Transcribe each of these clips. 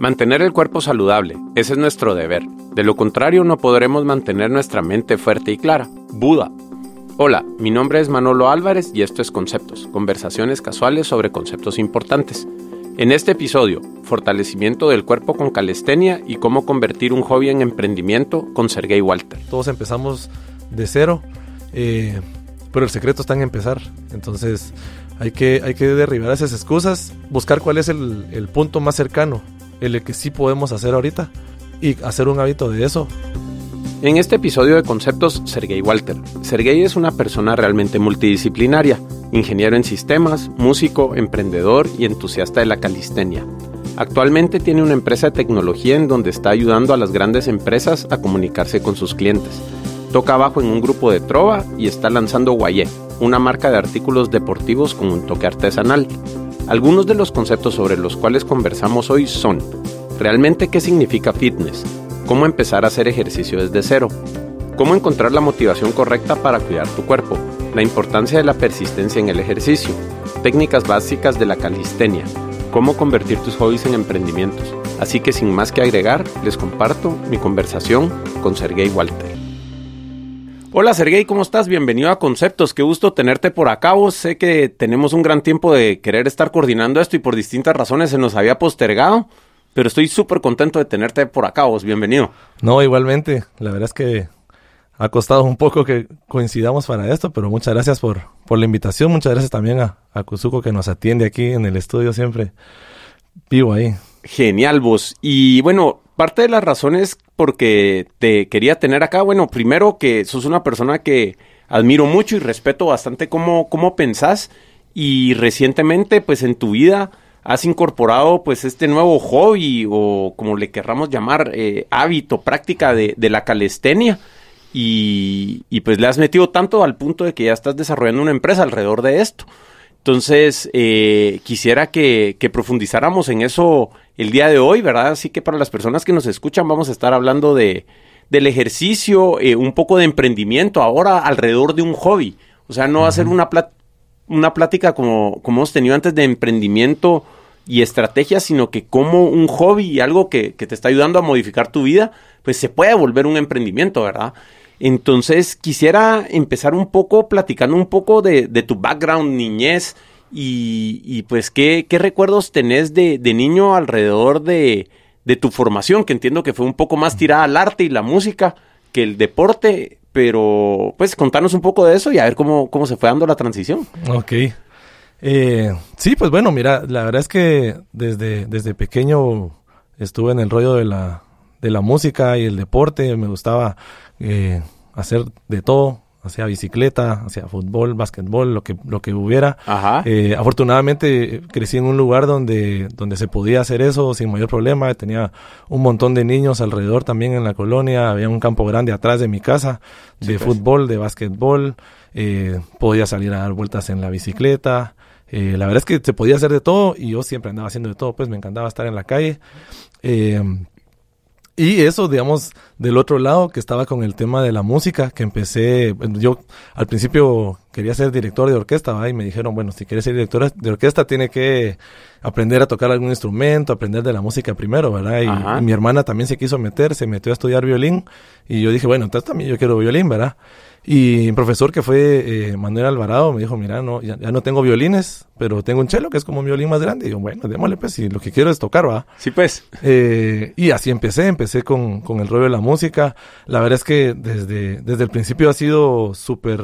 Mantener el cuerpo saludable, ese es nuestro deber. De lo contrario no podremos mantener nuestra mente fuerte y clara. Buda. Hola, mi nombre es Manolo Álvarez y esto es Conceptos, conversaciones casuales sobre conceptos importantes. En este episodio, fortalecimiento del cuerpo con calistenia y cómo convertir un hobby en emprendimiento con Sergey Walter. Todos empezamos de cero, eh, pero el secreto está en empezar. Entonces hay que, hay que derribar esas excusas, buscar cuál es el, el punto más cercano, el que sí podemos hacer ahorita y hacer un hábito de eso. En este episodio de Conceptos, Sergey Walter. Sergey es una persona realmente multidisciplinaria, ingeniero en sistemas, músico, emprendedor y entusiasta de la calistenia. Actualmente tiene una empresa de tecnología en donde está ayudando a las grandes empresas a comunicarse con sus clientes. Toca abajo en un grupo de trova y está lanzando Guayé, una marca de artículos deportivos con un toque artesanal. Algunos de los conceptos sobre los cuales conversamos hoy son, ¿realmente qué significa fitness? ¿Cómo empezar a hacer ejercicio desde cero? ¿Cómo encontrar la motivación correcta para cuidar tu cuerpo? La importancia de la persistencia en el ejercicio. Técnicas básicas de la calistenia. Cómo convertir tus hobbies en emprendimientos. Así que sin más que agregar, les comparto mi conversación con Sergey Walter. Hola Sergey, ¿cómo estás? Bienvenido a Conceptos. Qué gusto tenerte por acá. Vos sé que tenemos un gran tiempo de querer estar coordinando esto y por distintas razones se nos había postergado, pero estoy súper contento de tenerte por acá. Vos, bienvenido. No, igualmente. La verdad es que ha costado un poco que coincidamos para esto, pero muchas gracias por, por la invitación. Muchas gracias también a, a Kuzuko que nos atiende aquí en el estudio siempre. Vivo ahí. Genial, vos. Y bueno, parte de las razones porque te quería tener acá, bueno, primero que sos una persona que admiro mucho y respeto bastante cómo, cómo pensás y recientemente pues en tu vida has incorporado pues este nuevo hobby o como le querramos llamar eh, hábito, práctica de, de la calistenia y, y, pues le has metido tanto al punto de que ya estás desarrollando una empresa alrededor de esto. Entonces, eh, quisiera que, que, profundizáramos en eso el día de hoy, ¿verdad? Así que para las personas que nos escuchan vamos a estar hablando de, del ejercicio, eh, un poco de emprendimiento ahora alrededor de un hobby. O sea, no va a ser una, plat una plática como, como hemos tenido antes de emprendimiento y estrategia, sino que como un hobby y algo que, que te está ayudando a modificar tu vida, pues se puede volver un emprendimiento, ¿verdad? Entonces quisiera empezar un poco platicando un poco de, de tu background, niñez y, y pues qué, qué, recuerdos tenés de, de niño alrededor de, de, tu formación, que entiendo que fue un poco más tirada al arte y la música que el deporte, pero pues contanos un poco de eso y a ver cómo, cómo se fue dando la transición. Ok. Eh, sí, pues bueno, mira, la verdad es que desde, desde pequeño estuve en el rollo de la, de la música y el deporte, me gustaba eh, hacer de todo, hacía bicicleta, hacía fútbol, básquetbol, lo que, lo que hubiera. Eh, afortunadamente crecí en un lugar donde, donde se podía hacer eso sin mayor problema. Tenía un montón de niños alrededor también en la colonia. Había un campo grande atrás de mi casa de sí, pues. fútbol, de básquetbol. Eh, podía salir a dar vueltas en la bicicleta. Eh, la verdad es que se podía hacer de todo y yo siempre andaba haciendo de todo, pues me encantaba estar en la calle. Y eso, digamos, del otro lado, que estaba con el tema de la música, que empecé, yo al principio quería ser director de orquesta, ¿va? y me dijeron, bueno, si quieres ser director de orquesta, tiene que aprender a tocar algún instrumento, aprender de la música primero, ¿verdad? Y, y mi hermana también se quiso meter, se metió a estudiar violín, y yo dije, bueno, entonces también yo quiero violín, ¿verdad? Y un profesor que fue eh, Manuel Alvarado me dijo, mira, no, ya, ya, no tengo violines, pero tengo un cello que es como un violín más grande. Y yo, bueno, démosle pues, y lo que quiero es tocar, ¿va? Sí, pues. Eh, y así empecé, empecé con, con el rollo de la música. La verdad es que desde, desde el principio ha sido súper,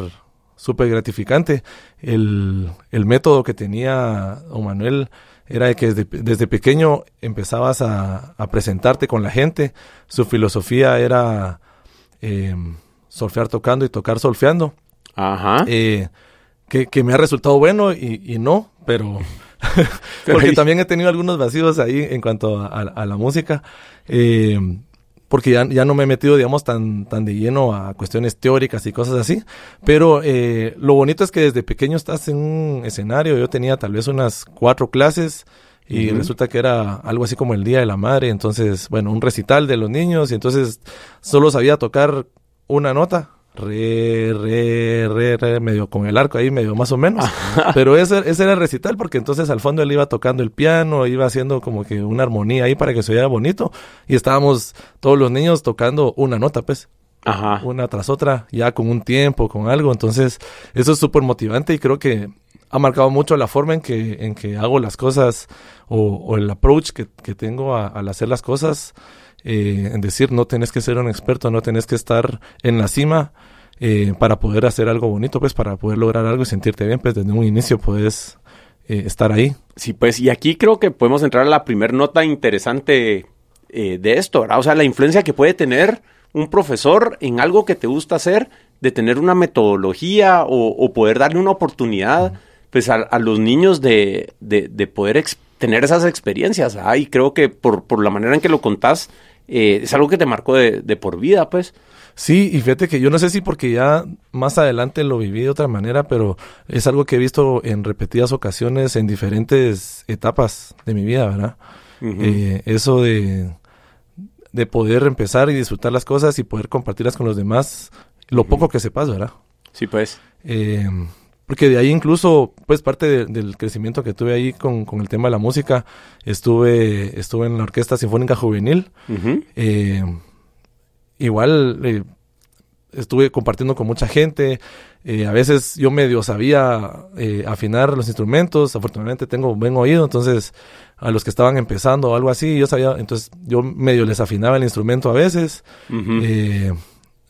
súper gratificante. El, el método que tenía don Manuel era de que desde, desde pequeño empezabas a, a, presentarte con la gente. Su filosofía era... Eh, solfear tocando y tocar solfeando. Ajá. Eh, que, que, me ha resultado bueno y, y no, pero... porque también he tenido algunos vacíos ahí en cuanto a, a la música. Eh, porque ya, ya, no me he metido, digamos, tan, tan de lleno a cuestiones teóricas y cosas así. Pero eh, lo bonito es que desde pequeño estás en un escenario. Yo tenía tal vez unas cuatro clases y uh -huh. resulta que era algo así como el Día de la Madre. Entonces, bueno, un recital de los niños y entonces solo sabía tocar una nota, re, re, re, re, medio con el arco ahí, medio más o menos. Pero ese, ese era el recital, porque entonces al fondo él iba tocando el piano, iba haciendo como que una armonía ahí para que se oyera bonito. Y estábamos todos los niños tocando una nota, pues. Ajá. Una tras otra, ya con un tiempo, con algo. Entonces, eso es súper motivante y creo que ha marcado mucho la forma en que, en que hago las cosas o, o el approach que, que tengo a- al hacer las cosas. Eh, en decir, no tenés que ser un experto, no tenés que estar en la cima eh, para poder hacer algo bonito, pues para poder lograr algo y sentirte bien, pues desde un inicio puedes eh, estar ahí. Sí, pues, y aquí creo que podemos entrar a la primer nota interesante de esto, ¿verdad? O sea, la influencia que puede tener un profesor en algo que te gusta hacer, de tener una metodología o, o poder darle una oportunidad, pues, a, a los niños de, de, de poder tener esas experiencias, ¿verdad? Y creo que por, por la manera en que lo contás, eh, es algo que te marcó de, de por vida, pues. Sí, y fíjate que yo no sé si porque ya más adelante lo viví de otra manera, pero es algo que he visto en repetidas ocasiones en diferentes etapas de mi vida, ¿verdad? Eh, eso de, de poder empezar y disfrutar las cosas y poder compartirlas con los demás, lo poco que sepas, ¿verdad? Sí, pues. Eh, porque de ahí incluso, pues parte de- del crecimiento que tuve ahí con, con el tema de la música, estuve, estuve en la Orquesta Sinfónica Juvenil, eh, igual eh, estuve compartiendo con mucha gente. eh, a veces yo medio sabía eh, afinar los instrumentos. Afortunadamente tengo buen oído, entonces a los que estaban empezando o algo así, yo sabía, entonces yo medio les afinaba el instrumento a veces.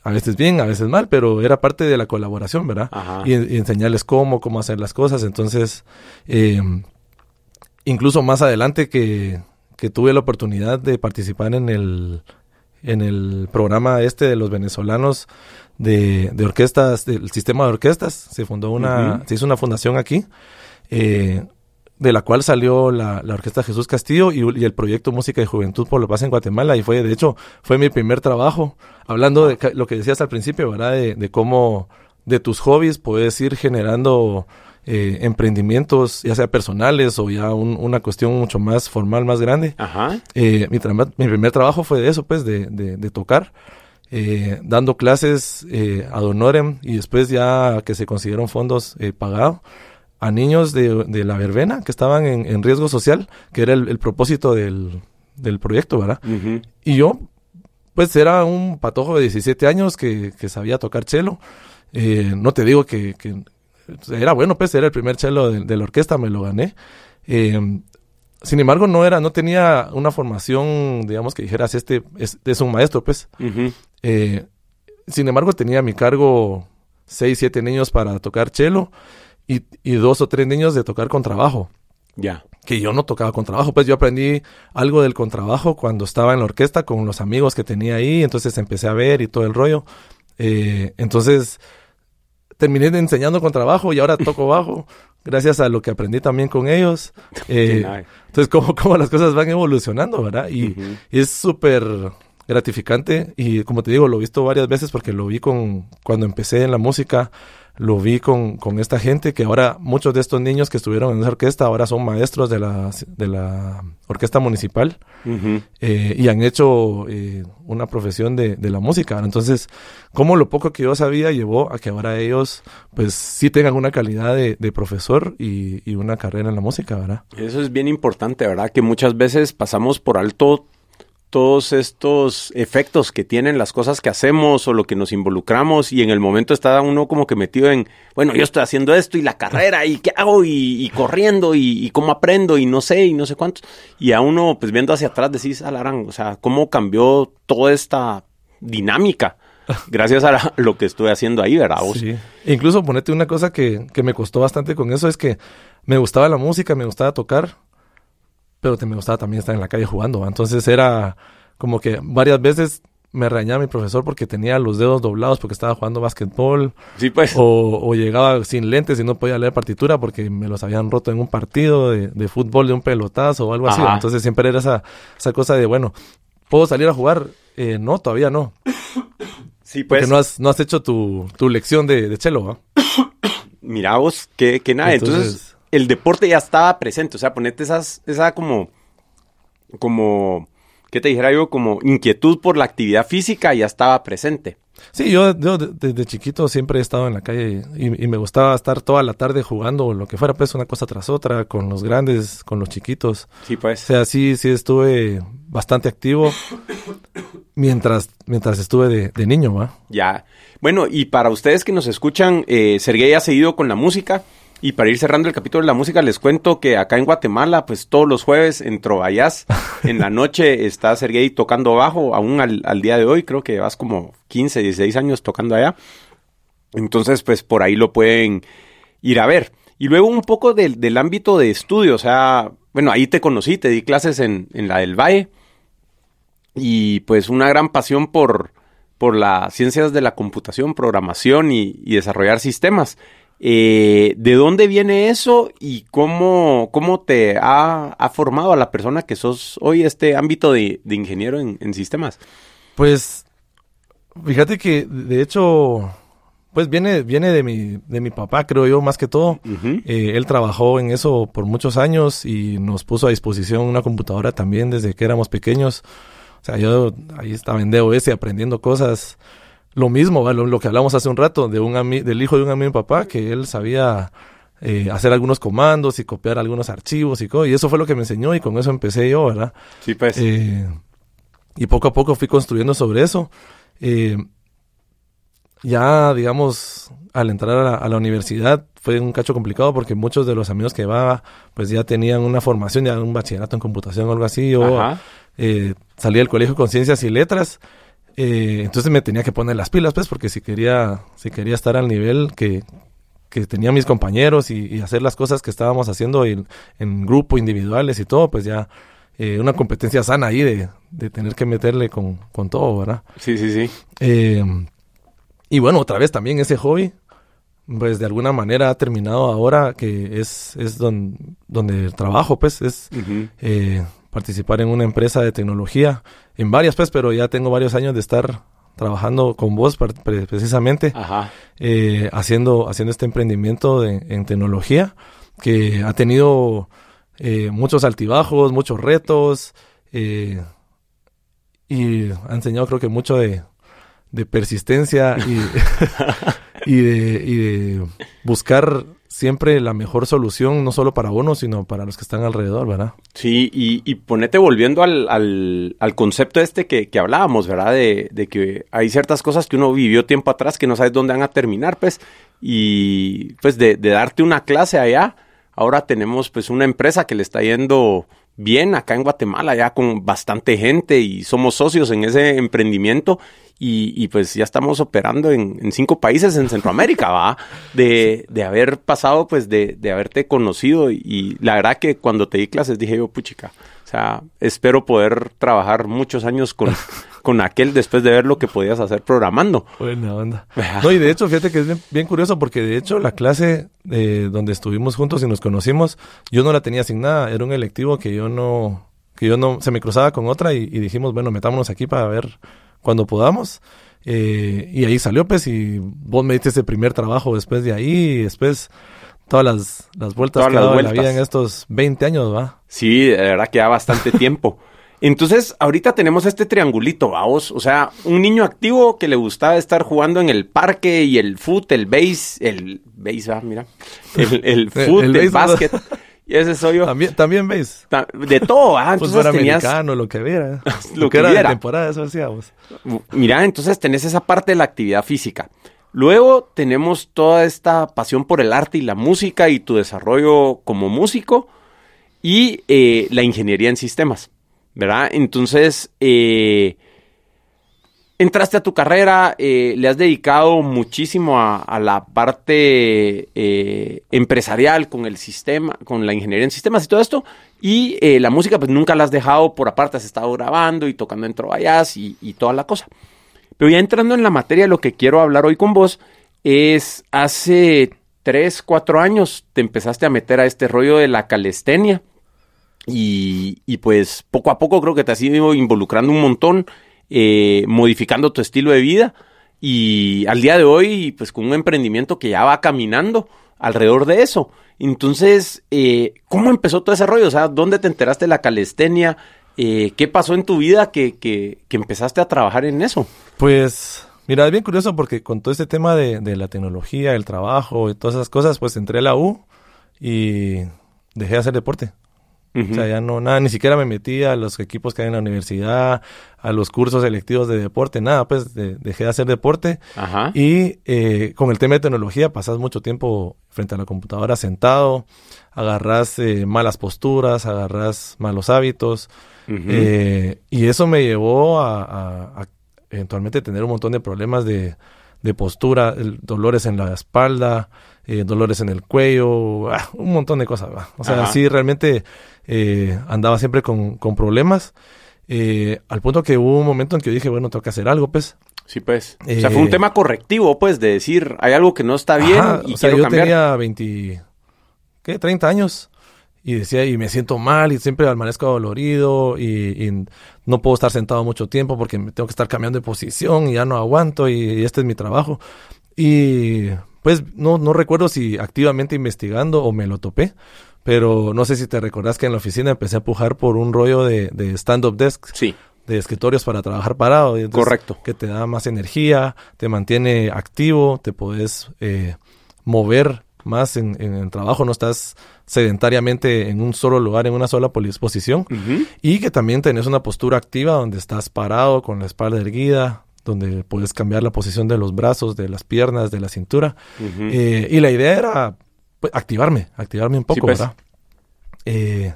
A veces bien, a veces mal, pero era parte de la colaboración, ¿verdad? Y, y enseñarles cómo, cómo hacer las cosas. Entonces, eh, incluso más adelante que, que tuve la oportunidad de participar en el, en el programa este de los venezolanos de, de orquestas, del sistema de orquestas, se fundó una, se hizo una fundación aquí, eh, de la cual salió la, la Orquesta Jesús Castillo y, y el proyecto Música y Juventud por la Paz en Guatemala. Y fue, de hecho, fue mi primer trabajo, hablando de lo que decías al principio, ¿verdad? De, de cómo de tus hobbies puedes ir generando eh, emprendimientos, ya sea personales o ya un- una cuestión mucho más formal, más grande. Ajá. Eh, mi primer trabajo fue de eso, pues, de, de, de tocar, eh, dando clases eh, ad honorem y después ya que se consiguieron fondos eh, pagados a niños de, de la verbena que estaban en, en riesgo social, que era el, el propósito del, del proyecto, ¿verdad? Y yo, pues era un patojo de 17 años que, que sabía tocar cello. Eh, no te digo que, que era bueno, pues era el primer cello de, de la orquesta, me lo gané. Eh, sin embargo, no era, no tenía una formación, digamos, que dijeras, este es, es un maestro, pues. Eh, sin embargo, tenía a mi cargo seis, siete niños para tocar cello y, y dos o tres niños de tocar con trabajo Ya. que yo no tocaba contrabajo, pues yo aprendí algo del contrabajo cuando estaba en la orquesta con los amigos que tenía ahí, entonces empecé a ver y todo el rollo. Eh, entonces terminé enseñando contrabajo y ahora toco bajo, gracias a lo que aprendí también con ellos. Eh, entonces, como, como las cosas van evolucionando, ¿verdad? Y, y es súper gratificante y como te digo, lo he visto varias veces porque lo vi con cuando empecé en la música, lo vi con, con esta gente que ahora muchos de estos niños que estuvieron en esa orquesta ahora son maestros de la, de la orquesta municipal eh, y han hecho eh, una profesión de, de la música. Entonces, como lo poco que yo sabía llevó a que ahora ellos pues sí tengan una calidad de, de profesor y, y una carrera en la música, ¿verdad? Eso es bien importante, ¿verdad? Que muchas veces pasamos por alto todos estos efectos que tienen las cosas que hacemos o lo que nos involucramos y en el momento está uno como que metido en, bueno, yo estoy haciendo esto y la carrera y qué hago y, y corriendo y, y cómo aprendo y no sé y no sé cuántos. Y a uno pues viendo hacia atrás decís, alarán, o sea, cómo cambió toda esta dinámica gracias a la- lo que estuve haciendo ahí, ¿verdad? vos? Sí. Incluso ponete una cosa que, que me costó bastante con eso, es que me gustaba la música, me gustaba tocar, pero te- me gustaba también estar en la calle jugando. ¿va? Entonces era como que varias veces me regañaba mi profesor porque tenía los dedos doblados porque estaba jugando básquetbol Sí, pues. o, o llegaba sin lentes y no podía leer partitura porque me los habían roto en un partido de, de fútbol de un pelotazo o algo así. Entonces siempre era esa, esa cosa de, bueno, ¿puedo salir a jugar? Eh, no, todavía no. sí, Porque pues. no has, no has hecho tu, tu lección de, de chelo, ¿va? Mira vos, que, que nada. Entonces, Entonces- el deporte ya estaba presente. O sea, ponete esas, esa como, como ¿qué te dijera yo? Como inquietud por la actividad física ya estaba presente. Sí, yo, desde chiquito siempre he estado en la calle y, me gustaba estar toda la tarde jugando lo que fuera, pues una cosa tras otra, con los grandes, con los chiquitos. Sí, pues. O sea, sí, sí estuve bastante activo mientras, mientras estuve de, niño, ¿va? Ya. Bueno, y para ustedes que nos escuchan, eh, Sergey ha seguido con la música. Y para ir cerrando el capítulo de la música, les cuento que acá en Guatemala, pues todos los jueves en Trovayas, en la noche está Sergey tocando bajo, aún al, día de hoy, creo que vas como 15, 16 años tocando allá. Entonces, pues por ahí lo pueden ir a ver. Y luego un poco del, del ámbito de estudio, o sea, bueno, ahí te conocí, te di clases en, en la del Valle. Y pues una gran pasión por, por las ciencias de la computación, programación y desarrollar sistemas. Eh, ¿De dónde viene eso y cómo, cómo te ha, formado a la persona que sos hoy este ámbito de, ingeniero en, sistemas? Pues, fíjate que de hecho, pues viene, viene de, mi, de mi papá, creo yo, más que todo. Eh, él trabajó en eso por muchos años y nos puso a disposición una computadora también desde que éramos pequeños. O sea, yo ahí estaba en DOS aprendiendo cosas lo mismo, lo, que hablamos hace un rato de un del hijo de un amigo de mi papá, que él sabía eh, hacer algunos comandos y copiar algunos archivos y, y eso fue lo que me enseñó y con eso empecé yo, ¿verdad? Sí, pues. Eh, y poco a poco fui construyendo sobre eso. Eh, ya, digamos, al entrar a la, universidad fue un cacho complicado porque muchos de los amigos que llevaba pues ya tenían una formación, ya un bachillerato en computación o algo así. Yo salí del colegio con ciencias y letras eh, entonces me tenía que poner las pilas, pues, porque si quería, si quería estar al nivel que, que tenía mis compañeros y, hacer las cosas que estábamos haciendo en, grupo, individuales y todo, pues ya eh, una competencia sana ahí de, de tener que meterle con, con, todo, ¿verdad? Sí, sí, sí. Eh, y bueno, otra vez también ese hobby, pues de alguna manera ha terminado ahora que es, es don, donde trabajo, pues, es participar en una empresa de tecnología, en varias pues, pero ya tengo varios años de estar trabajando con vos precisamente, eh, haciendo, haciendo este emprendimiento en tecnología que ha tenido eh, muchos altibajos, muchos retos eh, y ha enseñado creo que mucho de, de persistencia y, y, de, y de buscar siempre la mejor solución, no solo para uno, sino para los que están alrededor, ¿verdad? Sí, y, y ponete volviendo al, al, concepto este que, que hablábamos, ¿verdad? De, de, que hay ciertas cosas que uno vivió tiempo atrás que no sabes dónde van a terminar, pues, y pues de, de darte una clase allá, ahora tenemos pues una empresa que le está yendo bien acá en Guatemala, ya con bastante gente y somos socios en ese emprendimiento y, pues ya estamos operando en, cinco países en Centroamérica, ¿va? De, de haber pasado, pues de, de haberte conocido y, la verdad que cuando te di clases dije yo, puchica, o sea, espero poder trabajar muchos años con, con aquel después de ver lo que podías hacer programando. Buena onda. No, y de hecho, fíjate que es bien, curioso porque de hecho la clase eh, donde estuvimos juntos y nos conocimos, yo no la tenía asignada, era un electivo que yo no, que yo no, se me cruzaba con otra y, y dijimos, bueno, metámonos aquí para ver cuando podamos. Eh, y ahí salió, pues, y vos me diste ese primer trabajo después de ahí, y después todas las, las vueltas que ha dado la vida en estos 20 años, ¿va? Sí, de verdad que da bastante tiempo. Entonces, ahorita tenemos este triangulito, vamos, o sea, un niño activo que le gustaba estar jugando en el parque y el foot, el base, el base, ah, mira, el, el foot, el, el básquet. Y ese soy yo. También, también veis. De todo, ah, pues entonces tenías... americano, lo que viera. lo, que, era de temporada, eso hacíamos. Mira, entonces tenés esa parte de la actividad física. Luego tenemos toda esta pasión por el arte y la música y tu desarrollo como músico y eh, la ingeniería en sistemas, ¿verdad? Entonces, eh, entraste a tu carrera, eh, le has dedicado muchísimo a, la parte empresarial con el sistema, con la ingeniería en sistemas y todo esto. Y la música, pues nunca la has dejado por aparte, has estado grabando y tocando en trovallas y toda la cosa. Pero ya entrando en la materia, lo que quiero hablar hoy con vos es hace tres, cuatro años te empezaste a meter a este rollo de la calistenia. Y, pues poco a poco creo que te has ido involucrando un montón eh, modificando tu estilo de vida y al día de hoy, pues con un emprendimiento que ya va caminando alrededor de eso. Entonces, eh, ¿cómo empezó todo ese rollo? O sea, ¿dónde te enteraste de la calistenia? Eh, ¿Qué pasó en tu vida que, que, empezaste a trabajar en eso? Pues, mira, es bien curioso porque con todo este tema de, de la tecnología, el trabajo y todas esas cosas, pues entré a la U y dejé de hacer deporte. O sea, ya no, nada, ni siquiera me metí a los equipos que hay en la universidad, a los cursos selectivos de deporte, nada, pues dejé de hacer deporte. Ajá. Y eh, con el tema de tecnología pasas mucho tiempo frente a la computadora sentado, agarras eh, malas posturas, agarras malos hábitos. eh, y eso me llevó a, a, a, eventualmente tener un montón de problemas de, de postura, el, dolores en la espalda, eh, dolores en el cuello, ah, un montón de cosas. ¿va? O sea, Ajá. sí, realmente eh, andaba siempre con, con problemas. Eh, al punto que hubo un momento en que yo dije, bueno, tengo que hacer algo, pues. Sí, pues. O sea, fue un tema correctivo, pues, de decir, hay algo que no está bien Ajá, y o sea, quiero yo cambiar. tenía 20, ¿qué? 30 años. Y decía, y me siento mal, y siempre amanezco dolorido, y, y no puedo estar sentado mucho tiempo porque me tengo que estar cambiando de posición, y ya no aguanto, y, y este es mi trabajo. Y pues no, no recuerdo si activamente investigando o me lo topé, pero no sé si te recordás que en la oficina empecé a pujar por un rollo de, de stand-up desk Sí, de escritorios para trabajar parado. entonces, Correcto. Que te da más energía, te mantiene activo, te puedes eh, mover más en, en el trabajo, no estás sedentariamente en un solo lugar, en una sola posición. Y que también tenés una postura activa donde estás parado con la espalda erguida, donde puedes cambiar la posición de los brazos, de las piernas, de la cintura. Eh, y la idea era pues, activarme, activarme un poco, pues. ¿verdad? Eh,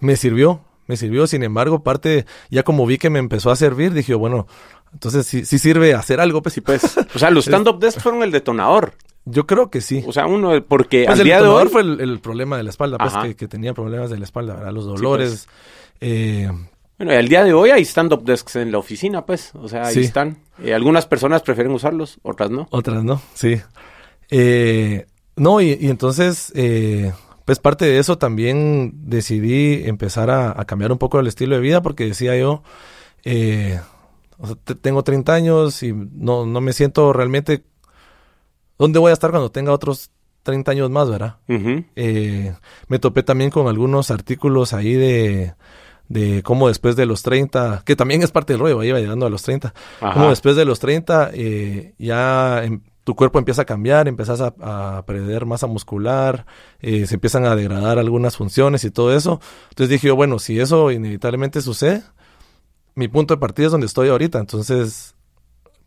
me sirvió, me sirvió, sin embargo, parte, ya como vi que me empezó a servir, dije, bueno, entonces sí, sí sirve hacer algo, pues Sí, pues. O sea, los stand-up desks fueron el detonador. Yo creo que sí. O sea, uno, porque Pues al el día de hoy... fue el, el problema de la espalda, pues que, que tenía problemas de la espalda, ¿verdad? Los dolores. eh, Bueno, y al día de hoy hay stand-up desks en la oficina, pues. O sea, ahí Sí. están. Eh, algunas personas prefieren usarlos, otras no. Otras no, sí. Eh, no, y, y entonces, eh, pues parte de eso también decidí empezar a, a cambiar un poco el estilo de vida porque decía yo, eh, o sea, te- tengo 30 años y no, no me siento realmente... ¿Dónde voy a estar cuando tenga otros 30 años más, verdad? Eh, me topé también con algunos artículos ahí de, de cómo después de los 30, que también es parte del rollo, ahí iba llegando a los 30, Ajá. cómo después de los 30 eh, ya em- tu cuerpo empieza a cambiar, empiezas a, a perder masa muscular, eh, se empiezan a degradar algunas funciones y todo eso. Entonces dije yo, bueno, si eso inevitablemente sucede, mi punto de partida es donde estoy ahorita. Entonces,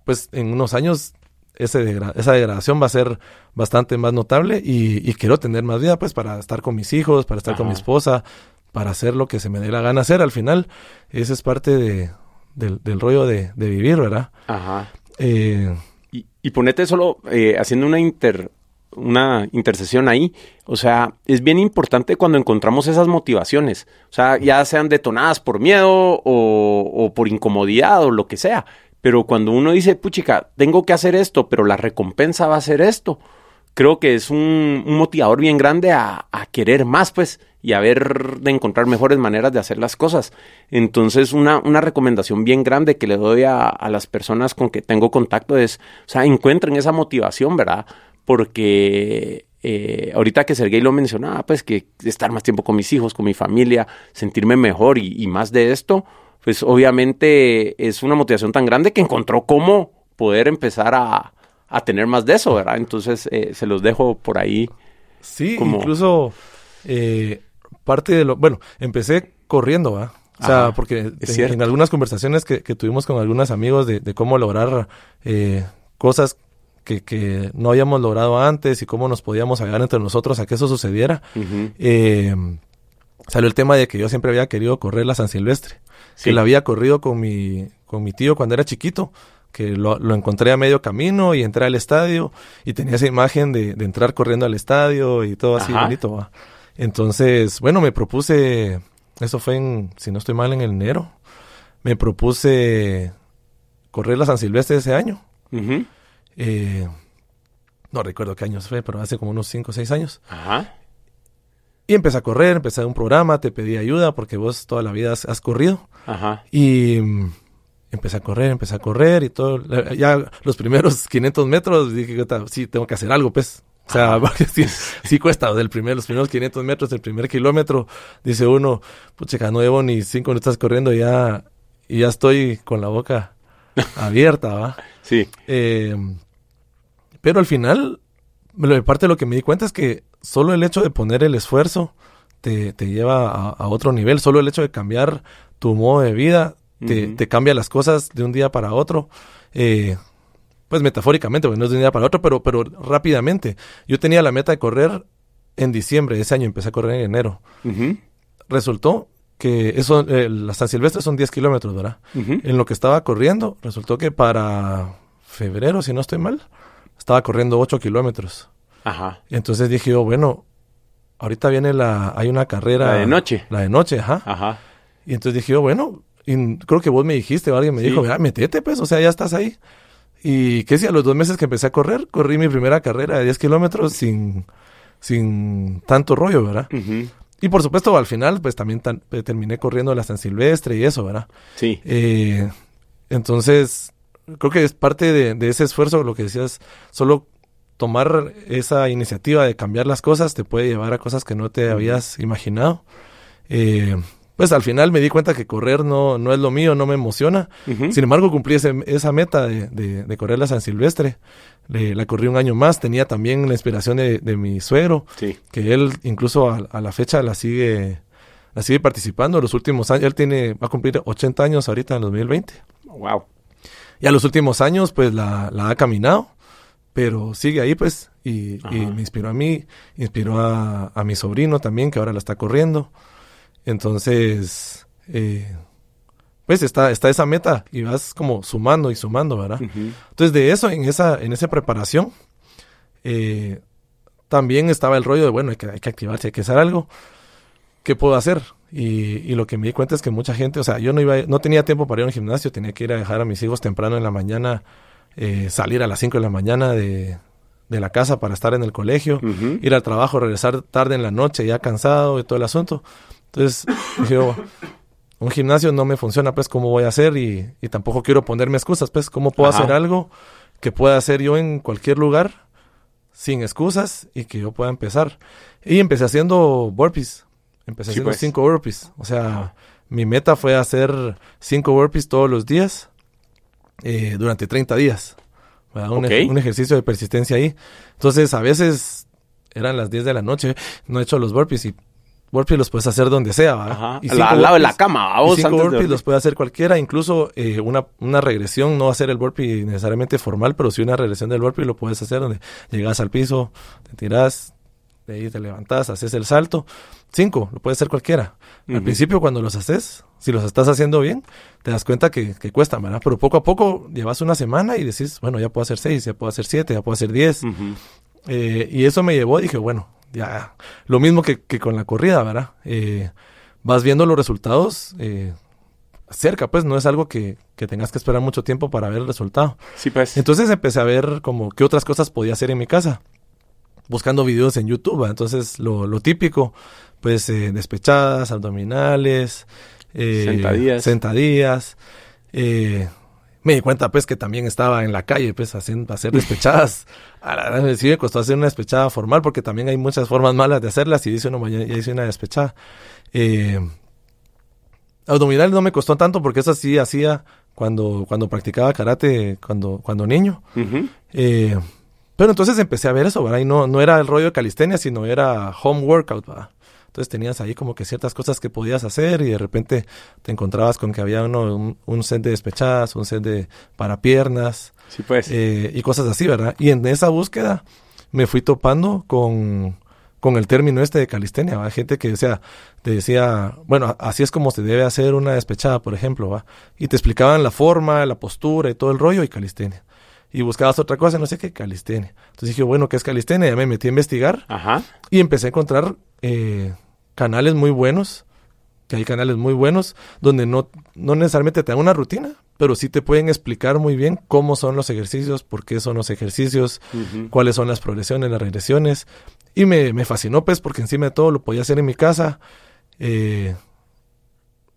pues en unos años ese degra- esa degradación va a ser bastante más notable y, y quiero tener más vida pues para estar con mis hijos, para estar con mi esposa, para hacer lo que se me dé la gana hacer. Al final, esa es parte de, del, del rollo de, de vivir, ¿verdad? Ajá. Eh, Y, y ponete solo eh, haciendo una inter una intercesión ahí. O sea, es bien importante cuando encontramos esas motivaciones. O sea, ya sean detonadas por miedo o, o por incomodidad o lo que sea. Pero cuando uno dice, puchica, tengo que hacer esto, pero la recompensa va a ser esto. Creo que es un, un motivador bien grande a, a querer más, pues, y a ver de encontrar mejores maneras de hacer las cosas. Entonces, una, una recomendación bien grande que le doy a, a las personas con que tengo contacto es, o sea, encuentren esa motivación, ¿verdad? Porque eh, ahorita que Sergey lo mencionaba, pues que estar más tiempo con mis hijos, con mi familia, sentirme mejor y, y más de esto, pues obviamente es una motivación tan grande que encontró cómo poder empezar a, a tener más de eso, ¿verdad? Entonces, eh, se los dejo por ahí. sí, Como- incluso eh, parte de lo... Bueno, empecé corriendo, ¿va? O sea, Ajá, porque en, algunas conversaciones que, que tuvimos con algunos amigos de, de cómo lograr eh, cosas que, que no habíamos logrado antes y cómo nos podíamos ayudar entre nosotros a que eso sucediera, eh, salió el tema de que yo siempre había querido correr la San Silvestre. Sí. Que la había corrido con mi, con mi tío cuando era chiquito, que lo, lo encontré a medio camino y entré al estadio y tenía esa imagen de, de entrar corriendo al estadio y todo así Ajá. bonito. ¿va? Entonces, bueno, me propuse, eso fue en, si no estoy mal, en enero, me propuse correr la San Silvestre ese año. Eh, no recuerdo qué años fue, pero hace como unos 5 o 6 años. Ajá. Y empecé a correr, empecé un programa, te pedí ayuda porque vos toda la vida has, has corrido. Ajá. Y mm, empecé a correr, empecé a correr y todo. Ya los primeros 500 metros dije, "Gota, sí, tengo que hacer algo, pues. O sea, sí, sí cuesta, del primer, los primeros 500 metros, el primer kilómetro, dice uno, pucha, no llevo ni cinco minutos corriendo ya, y ya estoy con la boca abierta, ¿va? Sí. Eh, pero al final, parte de lo que me di cuenta es que solo el hecho de poner el esfuerzo te, te lleva a, a otro nivel, solo el hecho de cambiar tu modo de vida te, te cambia las cosas de un día para otro. Eh, pues metafóricamente, porque no es de un día para otro, pero, pero rápidamente. Yo tenía la meta de correr en diciembre de ese año, empecé a correr en enero. Resultó que eso, eh, las San Silvestres son 10 kilómetros, ¿verdad? En lo que estaba corriendo, resultó que para febrero, si no estoy mal, estaba corriendo 8 kilómetros. Ajá. Entonces dije yo, bueno, ahorita viene la, hay una carrera. La de noche. La de noche, ajá. Ajá. Y entonces dije yo, bueno, y creo que vos me dijiste o alguien me Sí. dijo, ya, metete pues, o sea, ya estás ahí. Y qué si a los dos meses que empecé a correr, corrí mi primera carrera de 10 kilómetros sin, sin tanto rollo, ¿verdad? Ujú. Y por supuesto, al final, pues también tan- eh, terminé corriendo la San Silvestre y eso, ¿verdad? Sí. Eh, entonces, creo que es parte de, de ese esfuerzo, lo que decías, solo tomar esa iniciativa de cambiar las cosas te puede llevar a cosas que no te habías imaginado. Eh, pues al final me di cuenta que correr no, no es lo mío, no me emociona. Sin embargo, cumplí ese- esa meta de, de- de correr la San Silvestre. Le- la corrí un año más. Tenía también la inspiración de, de mi suegro, Sí. que él incluso a, a la fecha la sigue, la sigue participando. Los últimos años, él tiene, va a cumplir 80 años ahorita en 2020. Wow. Y a los últimos años, pues la, la ha caminado, pero sigue ahí, pues. Y, y me inspiró a mí, inspiró a, a mi sobrino también, que ahora la está corriendo. Entonces, eh, pues está, está esa meta y vas como sumando y sumando, ¿verdad? Entonces, de eso, en esa, en esa preparación, eh, también estaba el rollo de, bueno, hay que, hay que activarse, hay que hacer algo. ¿Qué puedo hacer? Y, y lo que me di cuenta es que mucha gente, o sea, yo no iba, no tenía tiempo para ir a un gimnasio, tenía que ir a dejar a mis hijos temprano en la mañana, eh, salir a las 5 de la mañana de, de la casa para estar en el colegio, ir al trabajo, regresar tarde en la noche, ya cansado y todo el asunto. Entonces, dije yo, un gimnasio no me funciona, pues, ¿cómo voy a hacer? Y, y tampoco quiero ponerme excusas, pues, ¿cómo puedo Ajá. hacer algo que pueda hacer yo en cualquier lugar sin excusas y que yo pueda empezar? Y empecé haciendo burpees. Empecé Sí, haciendo pues. cinco burpees. O sea, mi meta fue hacer cinco burpees todos los días eh, durante 30 días. Un, ejercicio de persistencia ahí. Entonces, a veces eran las 10 de la noche, no he hecho los burpees y burpees los puedes hacer donde sea. Y Al- lado de la cama, y cinco antes de burpees los puede hacer cualquiera, incluso eh, una, una regresión, no hacer el burpee necesariamente formal, pero sí una regresión del burpee lo puedes hacer donde llegas al piso, te tiras, de ahí te levantas, haces el salto. Cinco, lo puede hacer cualquiera. Al principio cuando los haces, si los estás haciendo bien, te das cuenta que, que cuestan, ¿verdad? Pero poco a poco llevas una semana y decís, bueno, ya puedo hacer seis, ya puedo hacer siete, ya puedo hacer diez. Eh, y eso me llevó, dije, bueno, ya, lo mismo que, que con la corrida, ¿verdad? Eh, vas viendo los resultados eh, cerca, pues no es algo que, que tengas que esperar mucho tiempo para ver el resultado. Sí, pues. Entonces empecé a ver como qué otras cosas podía hacer en mi casa, buscando videos en YouTube, entonces lo, lo típico, pues eh, despechadas, abdominales, eh, Sentadillas. sentadillas, eh, me di cuenta pues que también estaba en la calle pues haciendo hacer despechadas. A la verdad, sí me costó hacer una despechada formal porque también hay muchas formas malas de hacerlas y dice uno ya hice una despechada. Eh, abdominales no me costó tanto porque eso sí hacía cuando, cuando practicaba karate cuando, cuando niño. Eh, pero entonces empecé a ver eso, ¿verdad? Y no, no era el rollo de calistenia, sino era home workout, ¿verdad? Entonces tenías ahí como que ciertas cosas que podías hacer y de repente te encontrabas con que había uno, un, un set de despechadas, un set de para piernas Sí, pues. eh, y cosas así, ¿verdad? Y en esa búsqueda me fui topando con, con el término este de calistenia, ¿va? Gente que decía, te decía, bueno, así es como se debe hacer una despechada, por ejemplo, ¿va? Y te explicaban la forma, la postura y todo el rollo y calistenia. Y buscabas otra cosa, no sé qué, calistenia. Entonces dije, bueno, ¿qué es calistenia? Ya me metí a investigar Ajá. y empecé a encontrar eh, canales muy buenos, que hay canales muy buenos, donde no, no necesariamente te dan una rutina, pero sí te pueden explicar muy bien cómo son los ejercicios, por qué son los ejercicios, cuáles son las progresiones, las regresiones. Y me, me fascinó, pues, porque encima de todo lo podía hacer en mi casa. Eh,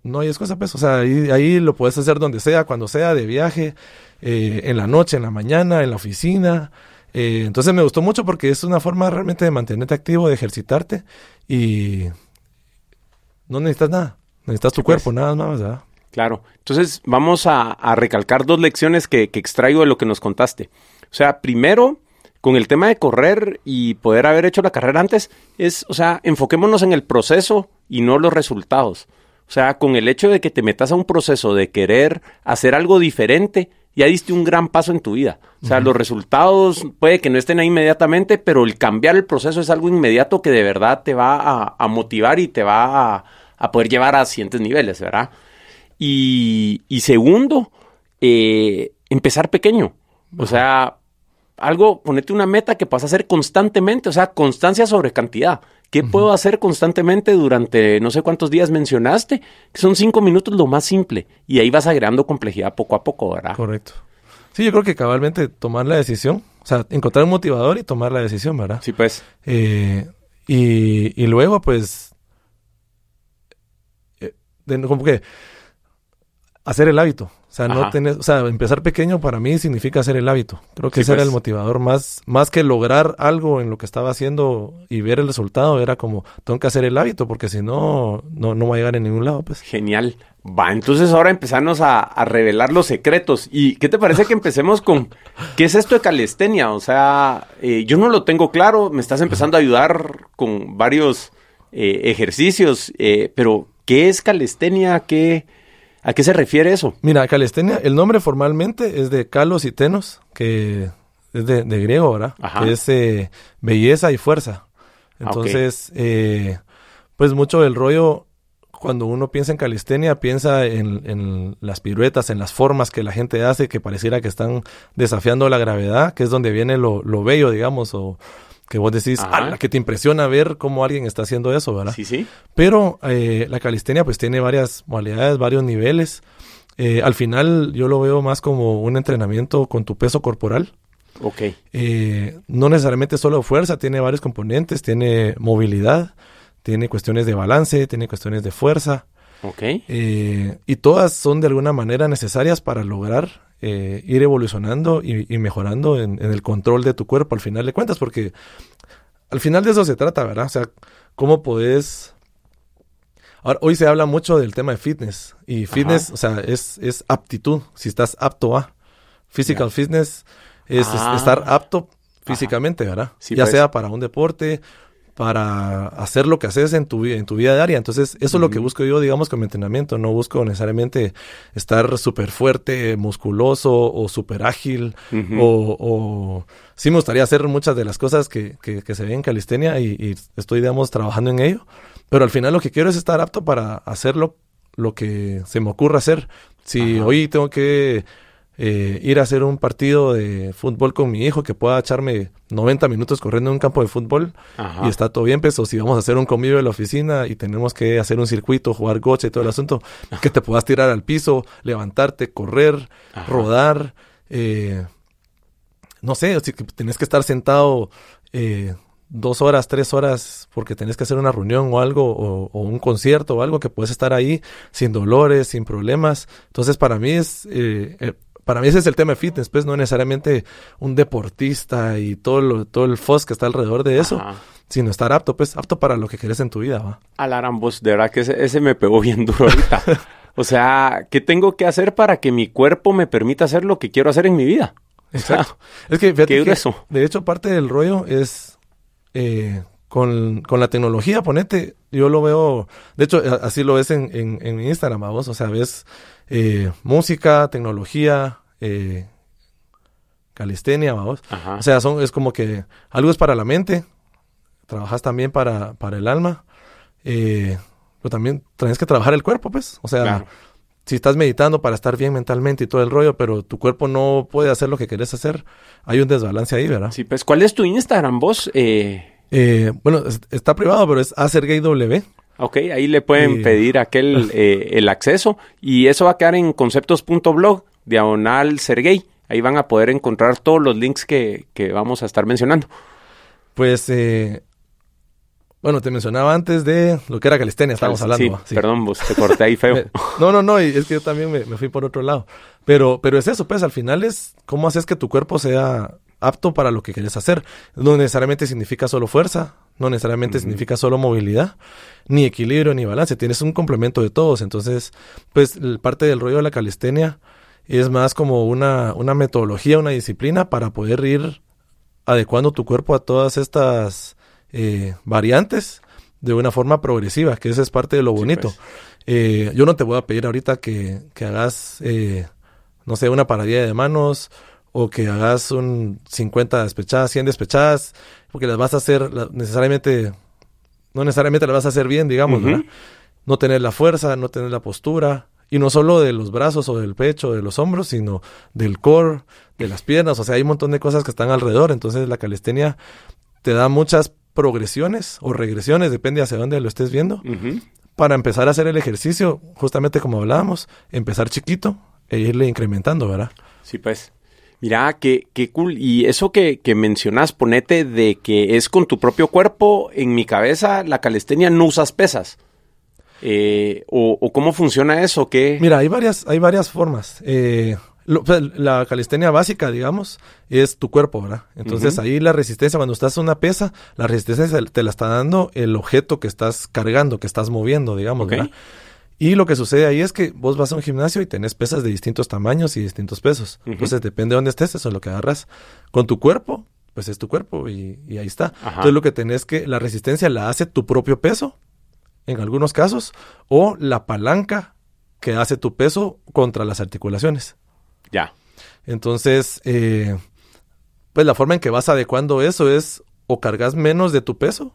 no hay excusa, pues. O sea, ahí, ahí lo puedes hacer donde sea, cuando sea, de viaje, eh, en la noche, en la mañana, en la oficina, Eh, entonces me gustó mucho porque es una forma realmente de mantenerte activo, de ejercitarte y no necesitas nada. Necesitas tu cuerpo, pues. nada más, ¿verdad? Claro. Entonces vamos a, a recalcar dos lecciones que, que extraigo de lo que nos contaste. O sea, primero, con el tema de correr y poder haber hecho la carrera antes, es, o sea, enfoquémonos en el proceso y no los resultados. O sea, con el hecho de que te metas a un proceso de querer hacer algo diferente, ya diste un gran paso en tu vida. O sea, los resultados puede que no estén ahí inmediatamente, pero el cambiar el proceso es algo inmediato que de verdad te va a, a motivar y te va a, a, poder llevar a siguientes niveles, ¿verdad? Y, y segundo, eh, empezar pequeño. O sea, algo, ponete una meta que puedas hacer constantemente, o sea, constancia sobre cantidad. ¿Qué puedo hacer constantemente durante no sé cuántos días mencionaste? Que son cinco minutos lo más simple. Y ahí vas agregando complejidad poco a poco, ¿verdad? Correcto. Sí, yo creo que cabalmente tomar la decisión, o sea, encontrar un motivador y tomar la decisión, ¿verdad? Sí, pues. Eh, y, y luego, pues, eh, de- como que hacer el hábito. O sea, no Ajá. tener, o sea, empezar pequeño para mí significa hacer el hábito. Creo que Sí, ese era pues. el motivador más, más que lograr algo en lo que estaba haciendo y ver el resultado. Era como, tengo que hacer el hábito porque si no, no, no va a llegar en ningún lado, pues. Genial. Va, entonces ahora empezamos a, a revelar los secretos. ¿Y qué te parece que empecemos con qué es esto de calistenia? O sea, eh, yo no lo tengo claro, me estás empezando a ayudar con varios eh, ejercicios, eh, pero ¿qué es calistenia? ¿Qué, ¿A qué se refiere eso? Mira, calistenia, el nombre formalmente es de Kalos y Tenos, que es de, de griego, ¿verdad? Ajá. Que es eh, belleza y fuerza. Ah. Entonces, eh, pues mucho del rollo, cuando uno piensa en calistenia, piensa en, en las piruetas, en las formas que la gente hace, que pareciera que están desafiando la gravedad, que es donde viene lo, lo bello, digamos, o que vos decís. "Ala, que te impresiona ver cómo alguien está haciendo eso, ¿verdad? Sí, sí. Pero eh, la calistenia pues tiene varias modalidades, varios niveles. Eh, al final yo lo veo más como un entrenamiento con tu peso corporal. Ok. Eh, no necesariamente solo fuerza, tiene varios componentes, tiene movilidad, tiene cuestiones de balance, tiene cuestiones de fuerza. Ok. y todas son de alguna manera necesarias para lograr eh, ir evolucionando y, y mejorando en, en el control de tu cuerpo al final de cuentas, porque al final de eso se trata, ¿verdad? O sea, cómo podés... Ahora, hoy se habla mucho del tema de fitness y fitness, o sea, es, es aptitud, si estás apto a. Physical fitness es, es Ah. estar apto físicamente, ¿verdad? Sí, ya pues. sea para un deporte, para hacer lo que haces en tu, en tu vida diaria. Entonces, eso es lo que busco yo, digamos, con mi entrenamiento. No busco necesariamente estar súper fuerte, musculoso o súper ágil. O, o sí me gustaría hacer muchas de las cosas que, que, que se ven en calistenia y, y estoy, digamos, trabajando en ello. Pero al final lo que quiero es estar apto para hacerlo lo que se me ocurra hacer. Si Ajá. hoy tengo que eh, ir a hacer un partido de fútbol con mi hijo que pueda echarme 90 minutos corriendo en un campo de fútbol Ajá. y está todo bien, pues, o si vamos a hacer un convivio en la oficina y tenemos que hacer un circuito, jugar gocha y todo el asunto, que te puedas tirar al piso, levantarte, correr, Ajá. rodar, eh, no sé, que tenés que estar sentado eh, dos horas, tres horas porque tenés que hacer una reunión o algo, o, o un concierto o algo que puedes estar ahí sin dolores, sin problemas. Entonces, para mí es... eh, eh, para mí ese es el tema de fitness, pues no necesariamente un deportista y todo, lo, todo el fuzz que está alrededor de eso, Ajá. sino estar apto, pues apto para lo que querés en tu vida, ¿va? Alarambos, de verdad que ese, ese me pegó bien duro ahorita. o sea, ¿qué tengo que hacer para que mi cuerpo me permita hacer lo que quiero hacer en mi vida? O sea, Exacto. Es que fíjate qué que, de hecho, parte del rollo es eh, con, con la tecnología, ponete, yo lo veo, de hecho, así lo ves en, en, en Instagram, ¿va vos, o sea, ves eh, música, tecnología, eh, calistenia, ¿va vos. Ajá. O sea, son, es como que algo es para la mente, trabajas también para, para el alma, eh, pero también tienes que trabajar el cuerpo, pues. O sea, Claro. si estás meditando para estar bien mentalmente y todo el rollo, pero tu cuerpo no puede hacer lo que querés hacer, hay un desbalance ahí, ¿verdad? Sí, pues, ¿cuál es tu Instagram, vos? Eh, Eh, bueno, es- está privado, pero es AcerGayW. ok, ahí le pueden Sí. pedir aquel eh, el acceso y eso va a quedar en conceptos.blog, diagonal Sergey. Ahí van a poder encontrar todos los links que, que vamos a estar mencionando. Pues, eh, bueno, te mencionaba antes de lo que era calistenia, estábamos hablando. Sí, perdón, vos te corté ahí feo. No, no, no, y es que yo también me, me fui por otro lado. Pero, pero es eso, pues, al final es cómo haces que tu cuerpo sea apto para lo que quieres hacer. No necesariamente significa solo fuerza, no necesariamente significa solo movilidad, ni equilibrio, ni balance. Tienes un complemento de todos. Entonces, pues parte del rollo de la calistenia es más como una, una metodología, una disciplina para poder ir adecuando tu cuerpo a todas estas eh, variantes de una forma progresiva, que esa es parte de lo bonito. Pues. Eh, yo no te voy a pedir ahorita que, que hagas, eh, no sé, una paradilla de manos o que hagas un 50 despechadas, 100 despechadas, porque las vas a hacer necesariamente, no necesariamente las vas a hacer bien, digamos, No tener la fuerza, no tener la postura, y no solo de los brazos o del pecho, de los hombros, sino del core, de las piernas, o sea, hay un montón de cosas que están alrededor, entonces la calistenia te da muchas progresiones o regresiones, depende hacia dónde lo estés viendo, para empezar a hacer el ejercicio, justamente como hablábamos, empezar chiquito e irle incrementando, ¿verdad? Sí, pues. Mira, qué, qué cool. Y eso que, que mencionas, ponete de que es con tu propio cuerpo, en mi cabeza, la calistenia no usas pesas. Eh, o, cómo funciona eso? ¿Qué? Mira, hay varias, hay varias formas. Eh, pues, la calistenia básica, digamos, es tu cuerpo, ¿verdad? Entonces ahí la resistencia, cuando estás en una pesa, la resistencia te la está dando el objeto que estás cargando, que estás moviendo, digamos, ¿verdad? Y lo que sucede ahí es que vos vas a un gimnasio y tenés pesas de distintos tamaños y distintos pesos. Entonces depende de dónde estés, eso es lo que agarras. Con tu cuerpo, pues es tu cuerpo y, ahí está. Entonces lo que tenés que, la resistencia la hace tu propio peso, en algunos casos, o la palanca que hace tu peso contra las articulaciones. Ya. Entonces, eh, pues la forma en que vas adecuando eso es o cargas menos de tu peso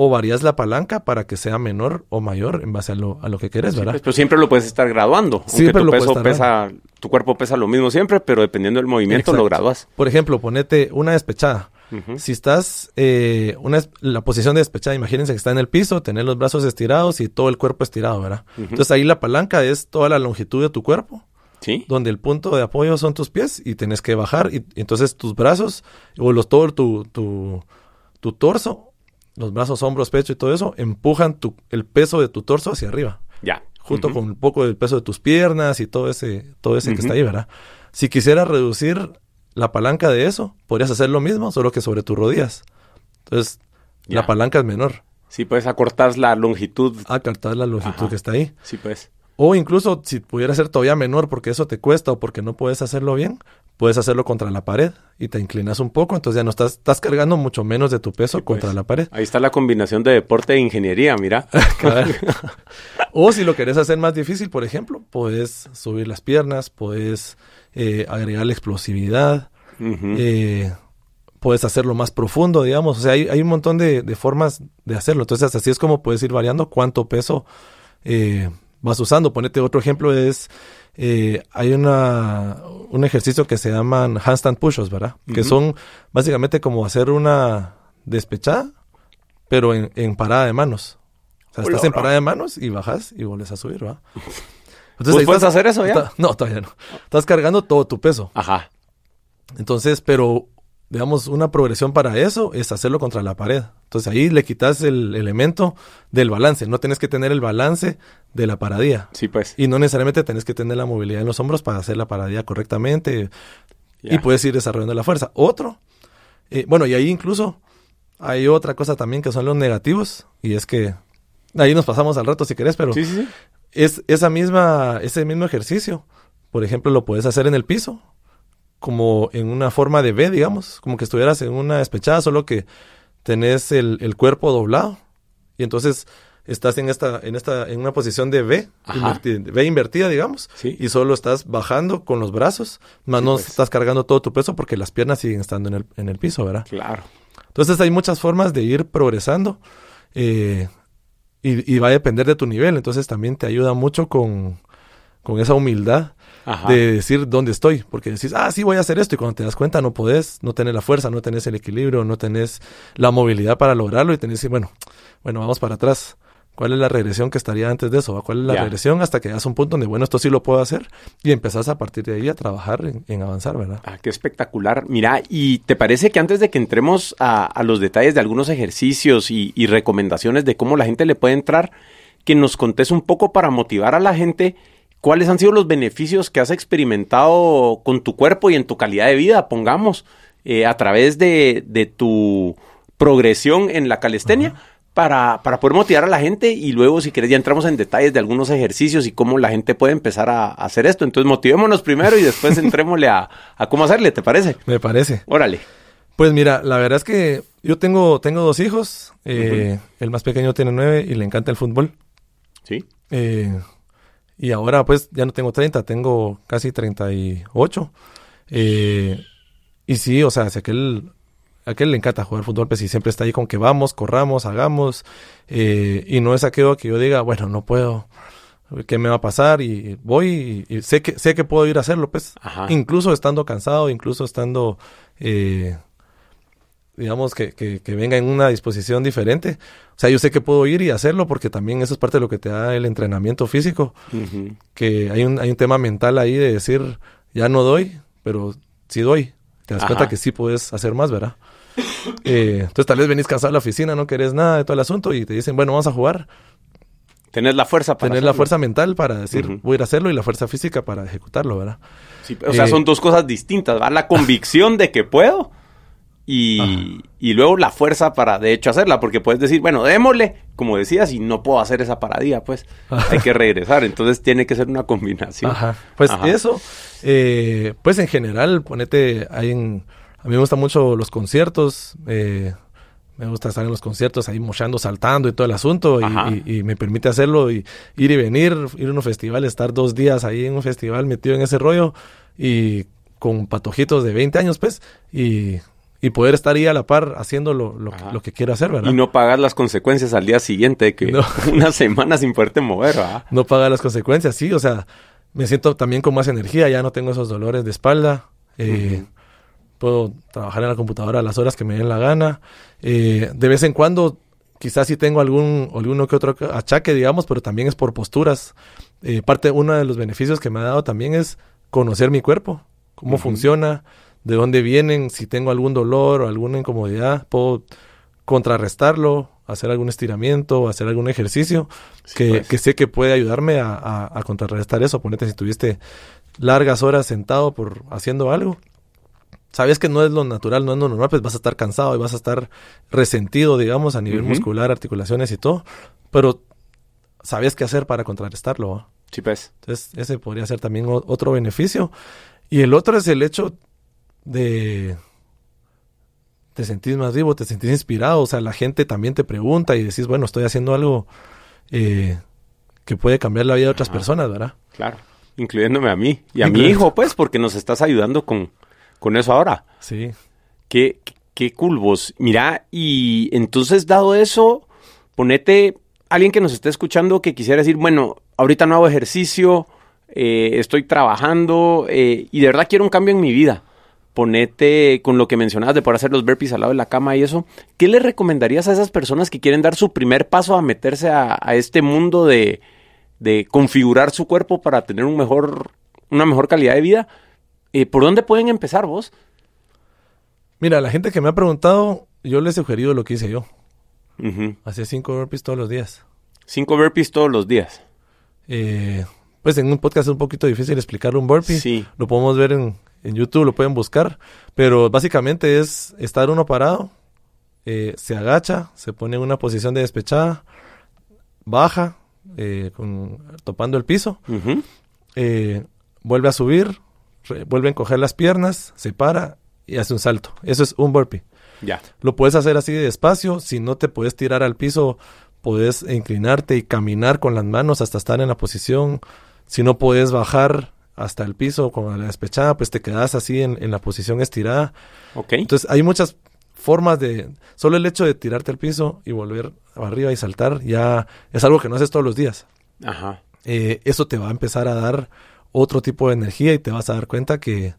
o varías la palanca para que sea menor o mayor en base a lo, a lo que quieres, ¿verdad? Pues, pero siempre lo puedes estar graduando. Siempre tu peso pesa, tu cuerpo pesa lo mismo siempre, pero dependiendo del movimiento lo graduas. Por ejemplo, ponete una despechada. Si estás, eh, una, la posición de despechada, imagínense que está en el piso, tener los brazos estirados y todo el cuerpo estirado, ¿verdad? Entonces ahí la palanca es toda la longitud de tu cuerpo. ¿Sí? Donde el punto de apoyo son tus pies y tienes que bajar y, entonces tus brazos o los, todo tu, tu, tu, torso, los brazos, hombros, pecho y todo eso empujan tu, el peso de tu torso hacia arriba. Ya. Junto con un poco del peso de tus piernas y todo ese, todo ese que está ahí, ¿verdad? Si quisieras reducir la palanca de eso, podrías hacer lo mismo, solo que sobre tus rodillas. Entonces, la palanca es menor. Sí, puedes acortar la longitud. Acortar la longitud que está ahí. Sí, pues. O incluso si pudiera ser todavía menor porque eso te cuesta o porque no puedes hacerlo bien, puedes hacerlo contra la pared y te inclinas un poco, entonces ya no estás, estás cargando mucho menos de tu peso contra pues. la pared. Ahí está la combinación de deporte e ingeniería, mira. o si lo querés hacer más difícil, por ejemplo, puedes subir las piernas, puedes eh, agregar la explosividad, eh, puedes hacerlo más profundo, digamos. O sea, hay, hay un montón de, de, formas de hacerlo. Entonces, así es como puedes ir variando cuánto peso eh, vas usando. Ponete otro ejemplo es, eh, hay una, un ejercicio que se llaman handstand push-ups, ¿verdad? Que son básicamente como hacer una despechada, pero en, parada de manos. O sea, estás en parada de manos y bajas y vuelves a subir, ¿verdad? Entonces, puedes hacer eso ya? no, todavía no. Estás cargando todo tu peso. Ajá. Entonces, pero digamos, una progresión para eso es hacerlo contra la pared. Entonces ahí le quitas el elemento del balance. No tienes que tener el balance de la paradía. Sí, pues. Y no necesariamente tienes que tener la movilidad en los hombros para hacer la paradía correctamente. Y puedes ir desarrollando la fuerza. Otro, eh, bueno, y ahí incluso hay otra cosa también que son los negativos. Y es que ahí nos pasamos al rato si querés, pero es esa misma, ese mismo ejercicio. Por ejemplo, lo puedes hacer en el piso como en una forma de B, digamos, como que estuvieras en una despechada, solo que tenés el, cuerpo doblado y entonces estás en esta, en esta, en una posición de B, invertida, invertida, digamos, y solo estás bajando con los brazos, más no pues. estás cargando todo tu peso porque las piernas siguen estando en el, en el piso, ¿verdad? Claro. Entonces hay muchas formas de ir progresando eh, y, y, va a depender de tu nivel, entonces también te ayuda mucho con, con esa humildad de decir dónde estoy, porque decís, ah, sí, voy a hacer esto, y cuando te das cuenta no podés, no tenés la fuerza, no tenés el equilibrio, no tenés la movilidad para lograrlo, y tenés que bueno, bueno, vamos para atrás. ¿Cuál es la regresión que estaría antes de eso? ¿Cuál es la regresión hasta que llegas a un punto donde, bueno, esto sí lo puedo hacer? Y empezás a partir de ahí a trabajar en, avanzar, ¿verdad? Ah, qué espectacular. Mira, ¿y te parece que antes de que entremos a, los detalles de algunos ejercicios y, y, recomendaciones de cómo la gente le puede entrar, que nos contés un poco para motivar a la gente ¿Cuáles han sido los beneficios que has experimentado con tu cuerpo y en tu calidad de vida, pongamos, eh, a través de, de, tu progresión en la calistenia para, para, poder motivar a la gente y luego si querés ya entramos en detalles de algunos ejercicios y cómo la gente puede empezar a, hacer esto. Entonces motivémonos primero y después entrémosle a, a, cómo hacerle, ¿te parece? Me parece. Órale. Pues mira, la verdad es que yo tengo, tengo dos hijos. Eh, El más pequeño tiene nueve y le encanta el fútbol. Sí. Eh, y ahora pues ya no tengo 30, tengo casi 38. Eh, y sí, o sea, si aquel, aquel le encanta jugar fútbol, pues y siempre está ahí con que vamos, corramos, hagamos. Eh, y no es aquello que yo diga, bueno, no puedo, ¿qué me va a pasar? Y voy y, sé, que, sé que puedo ir a hacerlo, pues. Incluso estando cansado, incluso estando... Eh, digamos, que, que, que, venga en una disposición diferente. O sea, yo sé que puedo ir y hacerlo porque también eso es parte de lo que te da el entrenamiento físico. Que hay un, hay un tema mental ahí de decir, ya no doy, pero sí doy. Te das cuenta que sí puedes hacer más, ¿verdad? Eh, entonces tal vez venís cansado a la oficina, no querés nada de todo el asunto y te dicen, bueno, vamos a jugar. Tener la fuerza para Tener la fuerza mental para decir, voy a ir a hacerlo y la fuerza física para ejecutarlo, ¿verdad? Sí, o sea, son dos cosas distintas, ¿verdad? La convicción de que puedo y, y, luego la fuerza para de hecho hacerla, porque puedes decir, bueno, démosle, como decías, y no puedo hacer esa paradilla, pues. Hay que regresar, entonces tiene que ser una combinación. Ajá. Pues eso, eh, pues en general, ponete, hay en, a mí me gustan mucho los conciertos, eh, me gusta estar en los conciertos ahí mochando, saltando y todo el asunto, y, y, me permite hacerlo, y ir y venir, ir a un festival, estar dos días ahí en un festival metido en ese rollo, y con patojitos de 20 años, pues, y y poder estar ahí a la par haciendo lo, lo, que quiero hacer, ¿verdad? Y no pagar las consecuencias al día siguiente, que una semana sin poderte mover, ¿verdad? No pagar las consecuencias, sí, o sea, me siento también con más energía, ya no tengo esos dolores de espalda, eh, puedo trabajar en la computadora a las horas que me den la gana, eh, de vez en cuando quizás sí tengo algún, alguno que otro achaque, digamos, pero también es por posturas. Eh, parte, uno de los beneficios que me ha dado también es conocer mi cuerpo, cómo funciona, de dónde vienen, si tengo algún dolor o alguna incomodidad, puedo contrarrestarlo, hacer algún estiramiento, hacer algún ejercicio que, pues. que, sé que puede ayudarme a, a, contrarrestar eso. Ponete si tuviste largas horas sentado por haciendo algo. Sabes que no es lo natural, no es lo normal, pues vas a estar cansado y vas a estar resentido, digamos, a nivel muscular, articulaciones y todo, pero sabes qué hacer para contrarrestarlo. Sí, pues. Entonces, ese podría ser también otro beneficio. Y el otro es el hecho de te sentís más vivo, te sentís inspirado, o sea, la gente también te pregunta y decís, bueno, estoy haciendo algo eh, que puede cambiar la vida de otras personas, ¿verdad? Claro, incluyéndome a mí y a mi hijo, pues, porque nos estás ayudando con, con eso ahora. Sí. Qué, qué cool vos. Mira, y entonces, dado eso, ponete alguien que nos esté escuchando que quisiera decir, bueno, ahorita no hago ejercicio, eh, estoy trabajando eh, y de verdad quiero un cambio en mi vida ponete con lo que mencionabas de poder hacer los burpees al lado de la cama y eso, ¿qué le recomendarías a esas personas que quieren dar su primer paso a meterse a, este mundo de, configurar su cuerpo para tener un mejor, una mejor calidad de vida? Eh, ¿Por dónde pueden empezar vos? Mira, la gente que me ha preguntado, yo les he sugerido lo que hice yo. Hacer cinco burpees todos los días. Cinco burpees todos los días. Eh, pues en un podcast es un poquito difícil explicar un burpee. Sí. Lo podemos ver en, en YouTube lo pueden buscar, pero básicamente es estar uno parado, eh, se agacha, se pone en una posición de despechada, baja, eh, con, topando el piso, eh, vuelve a subir, vuelve a encoger las piernas, se para y hace un salto. Eso es un burpee. Ya. Lo puedes hacer así de despacio, si no te puedes tirar al piso, puedes inclinarte y caminar con las manos hasta estar en la posición. Si no puedes bajar, hasta el piso con la despechada, pues te quedas así en, la posición estirada. Ok. Entonces hay muchas formas de... Solo el hecho de tirarte al piso y volver arriba y saltar ya es algo que no haces todos los días. Ajá. Eh, eso te va a empezar a dar otro tipo de energía y te vas a dar cuenta que,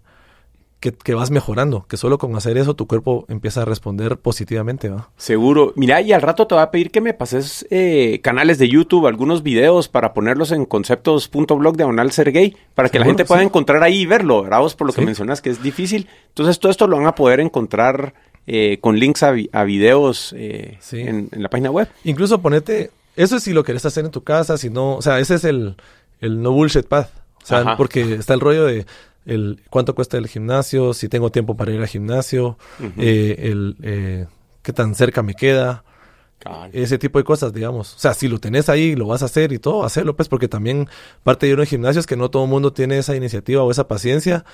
que, vas mejorando, que solo con hacer eso tu cuerpo empieza a responder positivamente, ¿va? Seguro. Mira, y al rato te voy a pedir que me pases eh, canales de YouTube, algunos videos para ponerlos en conceptos.blog de ser gay, para que la gente pueda encontrar ahí y verlo, ¿verdad? por lo que mencionas que es difícil. Entonces todo esto lo van a poder encontrar eh, con links a, videos eh, en, la página web. Incluso ponete, eso es si lo querés hacer en tu casa, si no, o sea, ese es el, el no bullshit path. O sea, porque está el rollo de el cuánto cuesta el gimnasio, si tengo tiempo para ir al gimnasio, eh, el eh, qué tan cerca me queda, ese tipo de cosas, digamos. O sea, si lo tenés ahí, lo vas a hacer y todo, hacerlo, pues, porque también parte de uno en gimnasio es que no todo el mundo tiene esa iniciativa o esa paciencia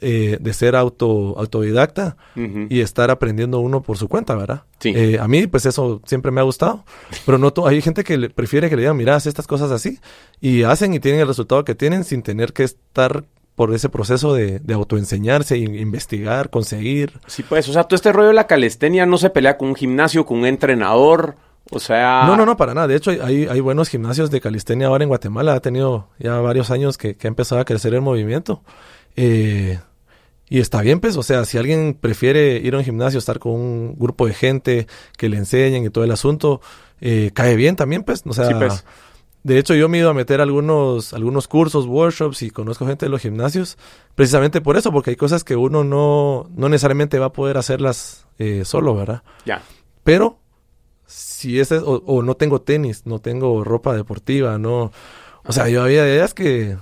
eh, de ser auto, autodidacta y estar aprendiendo uno por su cuenta, ¿verdad? Sí. Eh, a mí, pues, eso siempre me ha gustado, pero no hay gente que prefiere que le digan, mira, haz estas cosas así, y hacen y tienen el resultado que tienen sin tener que estar por ese proceso de, de autoenseñarse, investigar, conseguir. Sí, pues, o sea, todo este rollo de la calistenia no se pelea con un gimnasio, con un entrenador, o sea... No, no, no, para nada. De hecho, hay, hay buenos gimnasios de calistenia ahora en Guatemala. Ha tenido ya varios años que, que ha empezado a crecer el movimiento. Eh, y está bien, pues, o sea, si alguien prefiere ir a un gimnasio, estar con un grupo de gente que le enseñen y todo el asunto, eh, cae bien también, pues. O sea, sí, pues. De hecho, yo me he ido a meter algunos, algunos cursos, workshops y conozco gente de los gimnasios, precisamente por eso, porque hay cosas que uno no, no necesariamente va a poder hacerlas eh, solo, ¿verdad? Ya. Pero, si es, o, o, no tengo tenis, no tengo ropa deportiva, no. O sea, yo había ideas que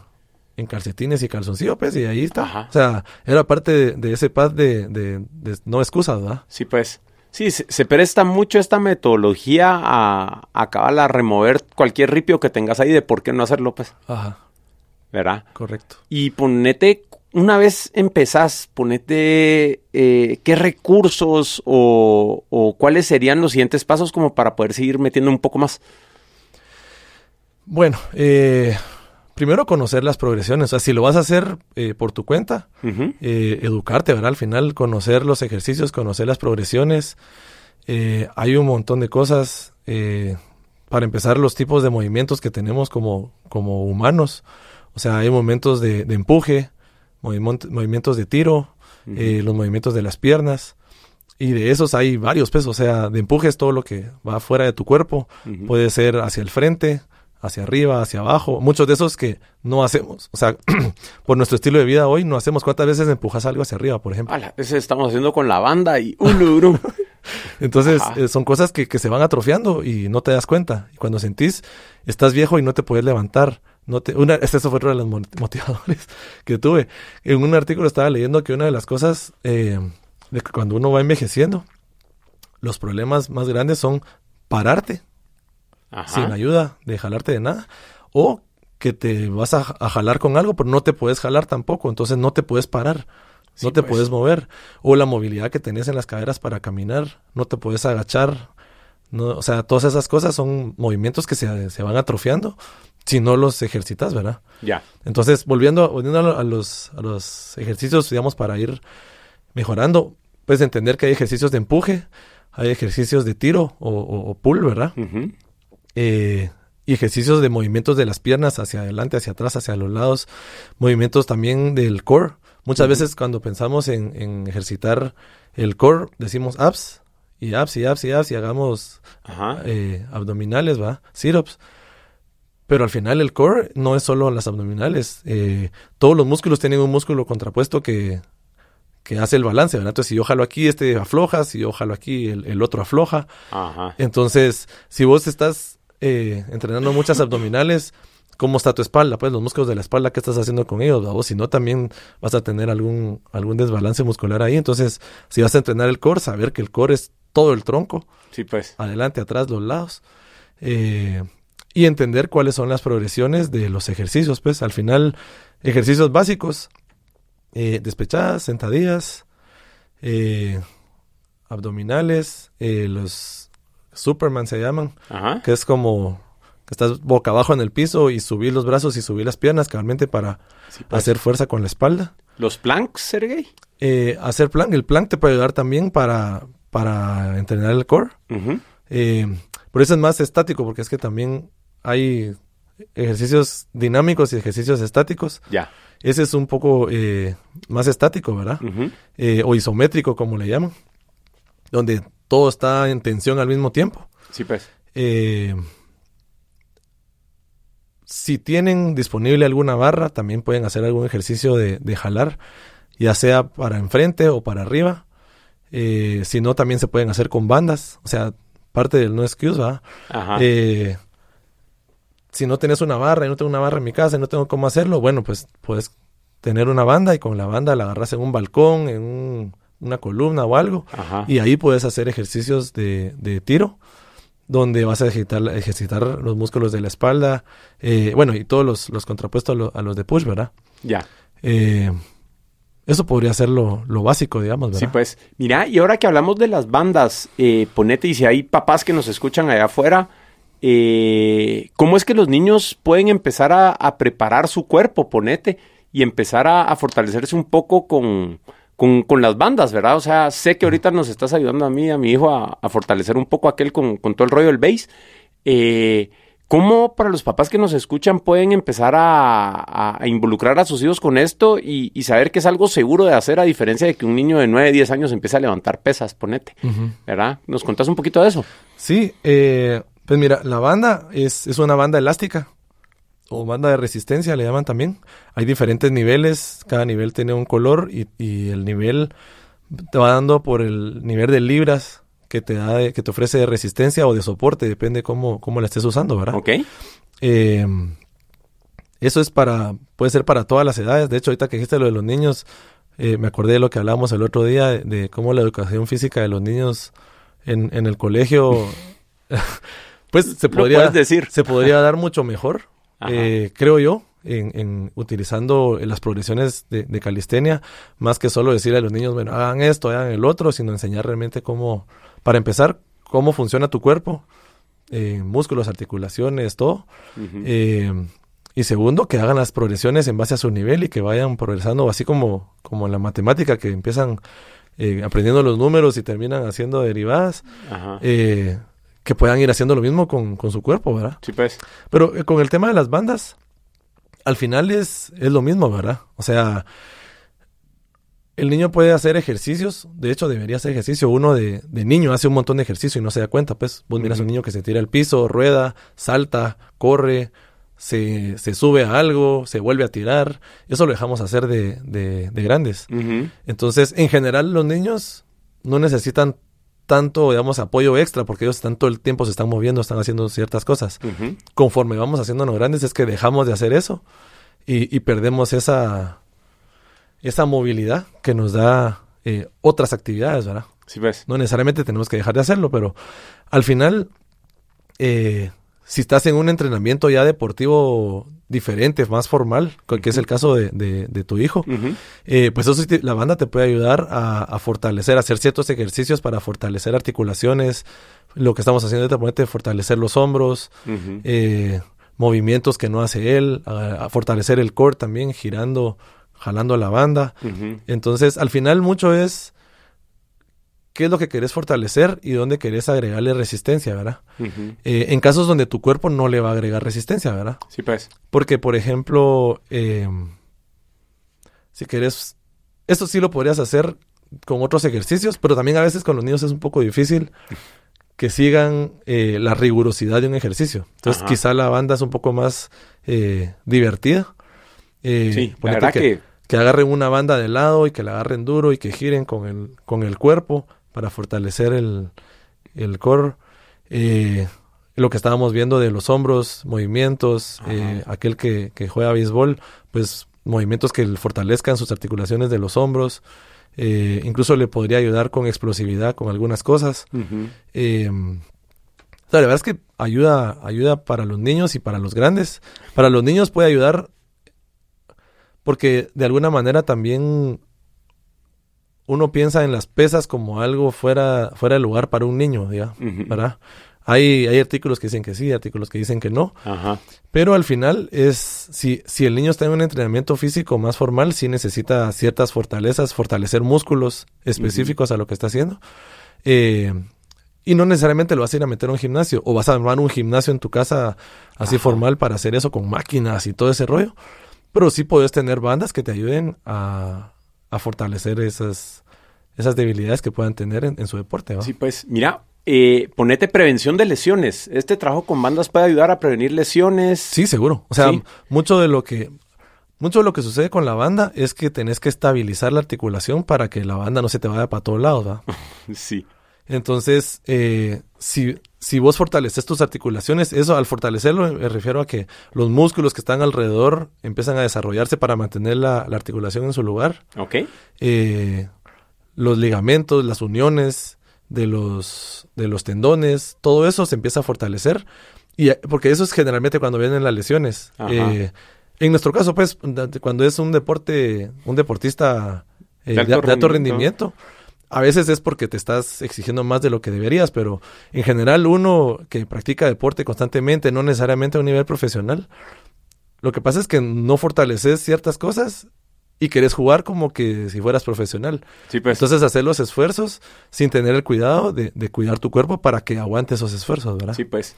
en calcetines y calzoncillo, pues, y ahí está. Ajá. O sea, era parte de, de ese pad de, de, de, no excusas, ¿verdad? Sí, pues. Sí, se, se, presta mucho esta metodología a, a acabar a remover cualquier ripio que tengas ahí de por qué no hacerlo, pues. Ajá. ¿Verdad? Correcto. Y ponete, una vez empezás, ponete eh, qué recursos o, o, cuáles serían los siguientes pasos como para poder seguir metiendo un poco más. Bueno, eh, primero conocer las progresiones. O sea, si lo vas a hacer eh, por tu cuenta, uh -huh. eh, educarte, ¿verdad? Al final, conocer los ejercicios, conocer las progresiones. Eh, hay un montón de cosas. eh, para empezar, los tipos de movimientos que tenemos como, como humanos. O sea, hay momentos de, de empuje, movimientos, movimientos de tiro, uh -huh. los movimientos de las piernas. Y de esos hay varios pesos. O sea, de empuje es todo lo que va fuera de tu cuerpo. Uh -huh. Puede ser hacia el frente, hacia arriba, hacia abajo. Muchos de esos que no hacemos. O sea, por nuestro estilo de vida hoy no hacemos. ¿Cuántas veces empujas algo hacia arriba, por ejemplo? Ala, ese estamos haciendo con la banda y un Entonces, eh, son cosas que, que, se van atrofiando y no te das cuenta. Y cuando sentís, estás viejo y no te puedes levantar. No te, una, este fue uno de los motivadores que tuve. En un artículo estaba leyendo que una de las cosas eh, de que cuando uno va envejeciendo, los problemas más grandes son pararte Ajá. sin ayuda de jalarte de nada. O que te vas a, a, jalar con algo, pero no te puedes jalar tampoco, entonces no te puedes parar, sí, no te pues. puedes mover. O la movilidad que tenés en las caderas para caminar, no te puedes agachar. No, o sea, todas esas cosas son movimientos que se, se van atrofiando si no los ejercitas, ¿verdad? Ya. Entonces, volviendo, volviendo a, los, a los ejercicios, digamos, para ir mejorando, puedes entender que hay ejercicios de empuje, hay ejercicios de tiro o, o, o pull, ¿verdad? Uh -huh. Eh, y ejercicios de movimientos de las piernas hacia adelante, hacia atrás, hacia los lados, movimientos también del core. Muchas uh -huh. veces cuando pensamos en, en, ejercitar el core, decimos abs, y abs, y abs, y abs, y hagamos eh, abdominales, ¿va? Sit-ups. Pero al final el core no es solo las abdominales. Eh, todos los músculos tienen un músculo contrapuesto que, que hace el balance, ¿verdad? Entonces, si yo jalo aquí, este afloja, si yo jalo aquí, el, el otro afloja. Ajá. Entonces, si vos estás eh, entrenando muchas abdominales, ¿cómo está tu espalda? Pues los músculos de la espalda, ¿qué estás haciendo con ellos? O si no, también vas a tener algún, algún desbalance muscular ahí. Entonces, si vas a entrenar el core, saber que el core es todo el tronco. Sí, pues. Adelante, atrás, los lados. Eh, y entender cuáles son las progresiones de los ejercicios. Pues al final, ejercicios básicos, eh, despechadas, sentadillas, eh, abdominales, eh, los Superman se llaman, Ajá. que es como que estás boca abajo en el piso y subir los brazos y subir las piernas, cabalmente para sí, pues. hacer fuerza con la espalda. ¿Los planks, Sergey? Eh, hacer plank, el plank te puede ayudar también para, para entrenar el core. Uh -huh. por eso es más estático, porque es que también hay ejercicios dinámicos y ejercicios estáticos. Ya. Ese es un poco eh, más estático, ¿verdad? Uh -huh. eh, o isométrico, como le llaman. Donde todo está en tensión al mismo tiempo. Sí, pues. Eh, si tienen disponible alguna barra, también pueden hacer algún ejercicio de, de jalar, ya sea para enfrente o para arriba. Eh, si no, también se pueden hacer con bandas. O sea, parte del no excuse, ¿verdad? Ajá. Eh, si no tienes una barra y no tengo una barra en mi casa y no tengo cómo hacerlo, bueno, pues puedes tener una banda y con la banda la agarras en un balcón, en una columna o algo. Y ahí puedes hacer ejercicios de, de tiro donde vas a ejercitar, ejercitar los músculos de la espalda, eh, bueno, y todos los, los contrapuestos a, los de push, ¿verdad? Ya. Eh, eso podría ser lo, lo, básico, digamos, ¿verdad? Sí, pues. Mira, y ahora que hablamos de las bandas, eh, ponete, y si hay papás que nos escuchan allá afuera, ¿cómo es que los niños pueden empezar a, a preparar su cuerpo, ponete, y empezar a, a fortalecerse un poco con, con, con, las bandas, ¿verdad? O sea, sé que ahorita nos estás ayudando a mí, a mi hijo, a, a fortalecer un poco aquel con, con, todo el rollo del bass. Eh, ¿Cómo para los papás que nos escuchan pueden empezar a, a involucrar a sus hijos con esto y, y, saber que es algo seguro de hacer a diferencia de que un niño de 9, 10 años empiece a levantar pesas, ponete, uh -huh. ¿verdad? ¿Nos contás un poquito de eso? Sí, eh, pues mira, la banda es, es una banda elástica o banda de resistencia le llaman también. Hay diferentes niveles, cada nivel tiene un color y, y, el nivel te va dando por el nivel de libras que te da, de, que te ofrece de resistencia o de soporte, depende cómo, cómo la estés usando, ¿verdad? Ok. Eh, eso es para, puede ser para todas las edades. De hecho, ahorita que dijiste lo de los niños, eh, me acordé de lo que hablábamos el otro día, de, de cómo la educación física de los niños en, en el colegio, pues se podría, decir? se podría dar mucho mejor eh, creo yo, en, en, utilizando las progresiones de, de, calistenia, más que solo decirle a los niños, bueno, hagan esto, hagan el otro, sino enseñar realmente cómo, para empezar, cómo funciona tu cuerpo, eh, músculos, articulaciones, todo. Uh -huh. eh, y segundo, que hagan las progresiones en base a su nivel y que vayan progresando, así como, como en la matemática, que empiezan eh, aprendiendo los números y terminan haciendo derivadas. Eh, que puedan ir haciendo lo mismo con, con, su cuerpo, ¿verdad? Sí, pues. Pero eh, con el tema de las bandas, al final es, es lo mismo, ¿verdad? O sea, el niño puede hacer ejercicios, de hecho debería hacer ejercicio. Uno de, de niño hace un montón de ejercicio y no se da cuenta, pues. Vos miras uh -huh. a un niño que se tira al piso, rueda, salta, corre, se, se, sube a algo, se vuelve a tirar. Eso lo dejamos hacer de, de, de grandes. Uh -huh. Entonces, en general, los niños no necesitan tanto, digamos, apoyo extra, porque ellos están todo el tiempo, se están moviendo, están haciendo ciertas cosas. Uh -huh. Conforme vamos haciéndonos grandes, es que dejamos de hacer eso y, y perdemos esa, esa movilidad que nos da eh, otras actividades, ¿verdad? Sí, ves. No necesariamente tenemos que dejar de hacerlo, pero al final, eh, si estás en un entrenamiento ya deportivo diferente, más formal, que es el caso de, de, de tu hijo, uh -huh. eh, pues eso la banda te puede ayudar a, a, fortalecer, a hacer ciertos ejercicios para fortalecer articulaciones, lo que estamos haciendo te permite fortalecer los hombros, uh -huh. eh, movimientos que no hace él, a, a, fortalecer el core también, girando, jalando a la banda. Entonces, al final mucho es qué es lo que querés fortalecer y dónde querés agregarle resistencia, ¿verdad? Uh -huh. eh, en casos donde tu cuerpo no le va a agregar resistencia, ¿verdad? Sí, pues. Porque, por ejemplo, eh, si querés, esto sí lo podrías hacer con otros ejercicios, pero también a veces con los niños es un poco difícil que sigan eh, la rigurosidad de un ejercicio. Entonces, Ajá. quizá la banda es un poco más divertida. sí, la verdad que, que... que agarren una banda de lado y que la agarren duro y que giren con el, con el cuerpo para fortalecer el, el core. Eh, lo que estábamos viendo de los hombros, movimientos, eh, aquel que, que, juega béisbol, pues movimientos que fortalezcan sus articulaciones de los hombros. Eh, incluso le podría ayudar con explosividad, con algunas cosas. Uh -huh. o sea, la verdad es que ayuda, ayuda para los niños y para los grandes. Para los niños puede ayudar porque de alguna manera también uno piensa en las pesas como algo fuera, fuera de lugar para un niño, ¿ya? Uh -huh. ¿verdad? Hay, hay artículos que dicen que sí, artículos que dicen que no. Ajá. Pero al final es, si, si el niño está en un entrenamiento físico más formal, sí necesita ciertas fortalezas, fortalecer músculos específicos uh -huh. a lo que está haciendo. Eh, y no necesariamente lo vas a ir a meter a un gimnasio, o vas a armar un gimnasio en tu casa así Ajá. formal para hacer eso con máquinas y todo ese rollo. Pero sí puedes tener bandas que te ayuden a, a fortalecer esas, esas debilidades que puedan tener en, en su deporte. Sí, pues mira, eh, ponete prevención de lesiones. Este trabajo con bandas puede ayudar a prevenir lesiones. Sí, seguro. O sea, sí. mucho de lo que mucho de lo que sucede con la banda es que tenés que estabilizar la articulación para que la banda no se te vaya para todos lados, ¿verdad? sí. Entonces, eh, si, si vos fortaleces tus articulaciones, eso al fortalecerlo me refiero a que los músculos que están alrededor empiezan a desarrollarse para mantener la, la articulación en su lugar. Ok. Eh, los ligamentos, las uniones de los, de los tendones, todo eso se empieza a fortalecer. Y, eh, porque eso es generalmente cuando vienen las lesiones. Eh, en nuestro caso, pues, cuando es un deporte, un deportista eh, de, de alto rendimiento, a veces es porque te estás exigiendo más de lo que deberías, pero en general uno que practica deporte constantemente, no necesariamente a un nivel profesional, lo que pasa es que no fortaleces ciertas cosas y querés jugar como que si fueras profesional. Sí, pues. Entonces hacer los esfuerzos sin tener el cuidado de, de, cuidar tu cuerpo para que aguante esos esfuerzos, ¿verdad? Sí, pues.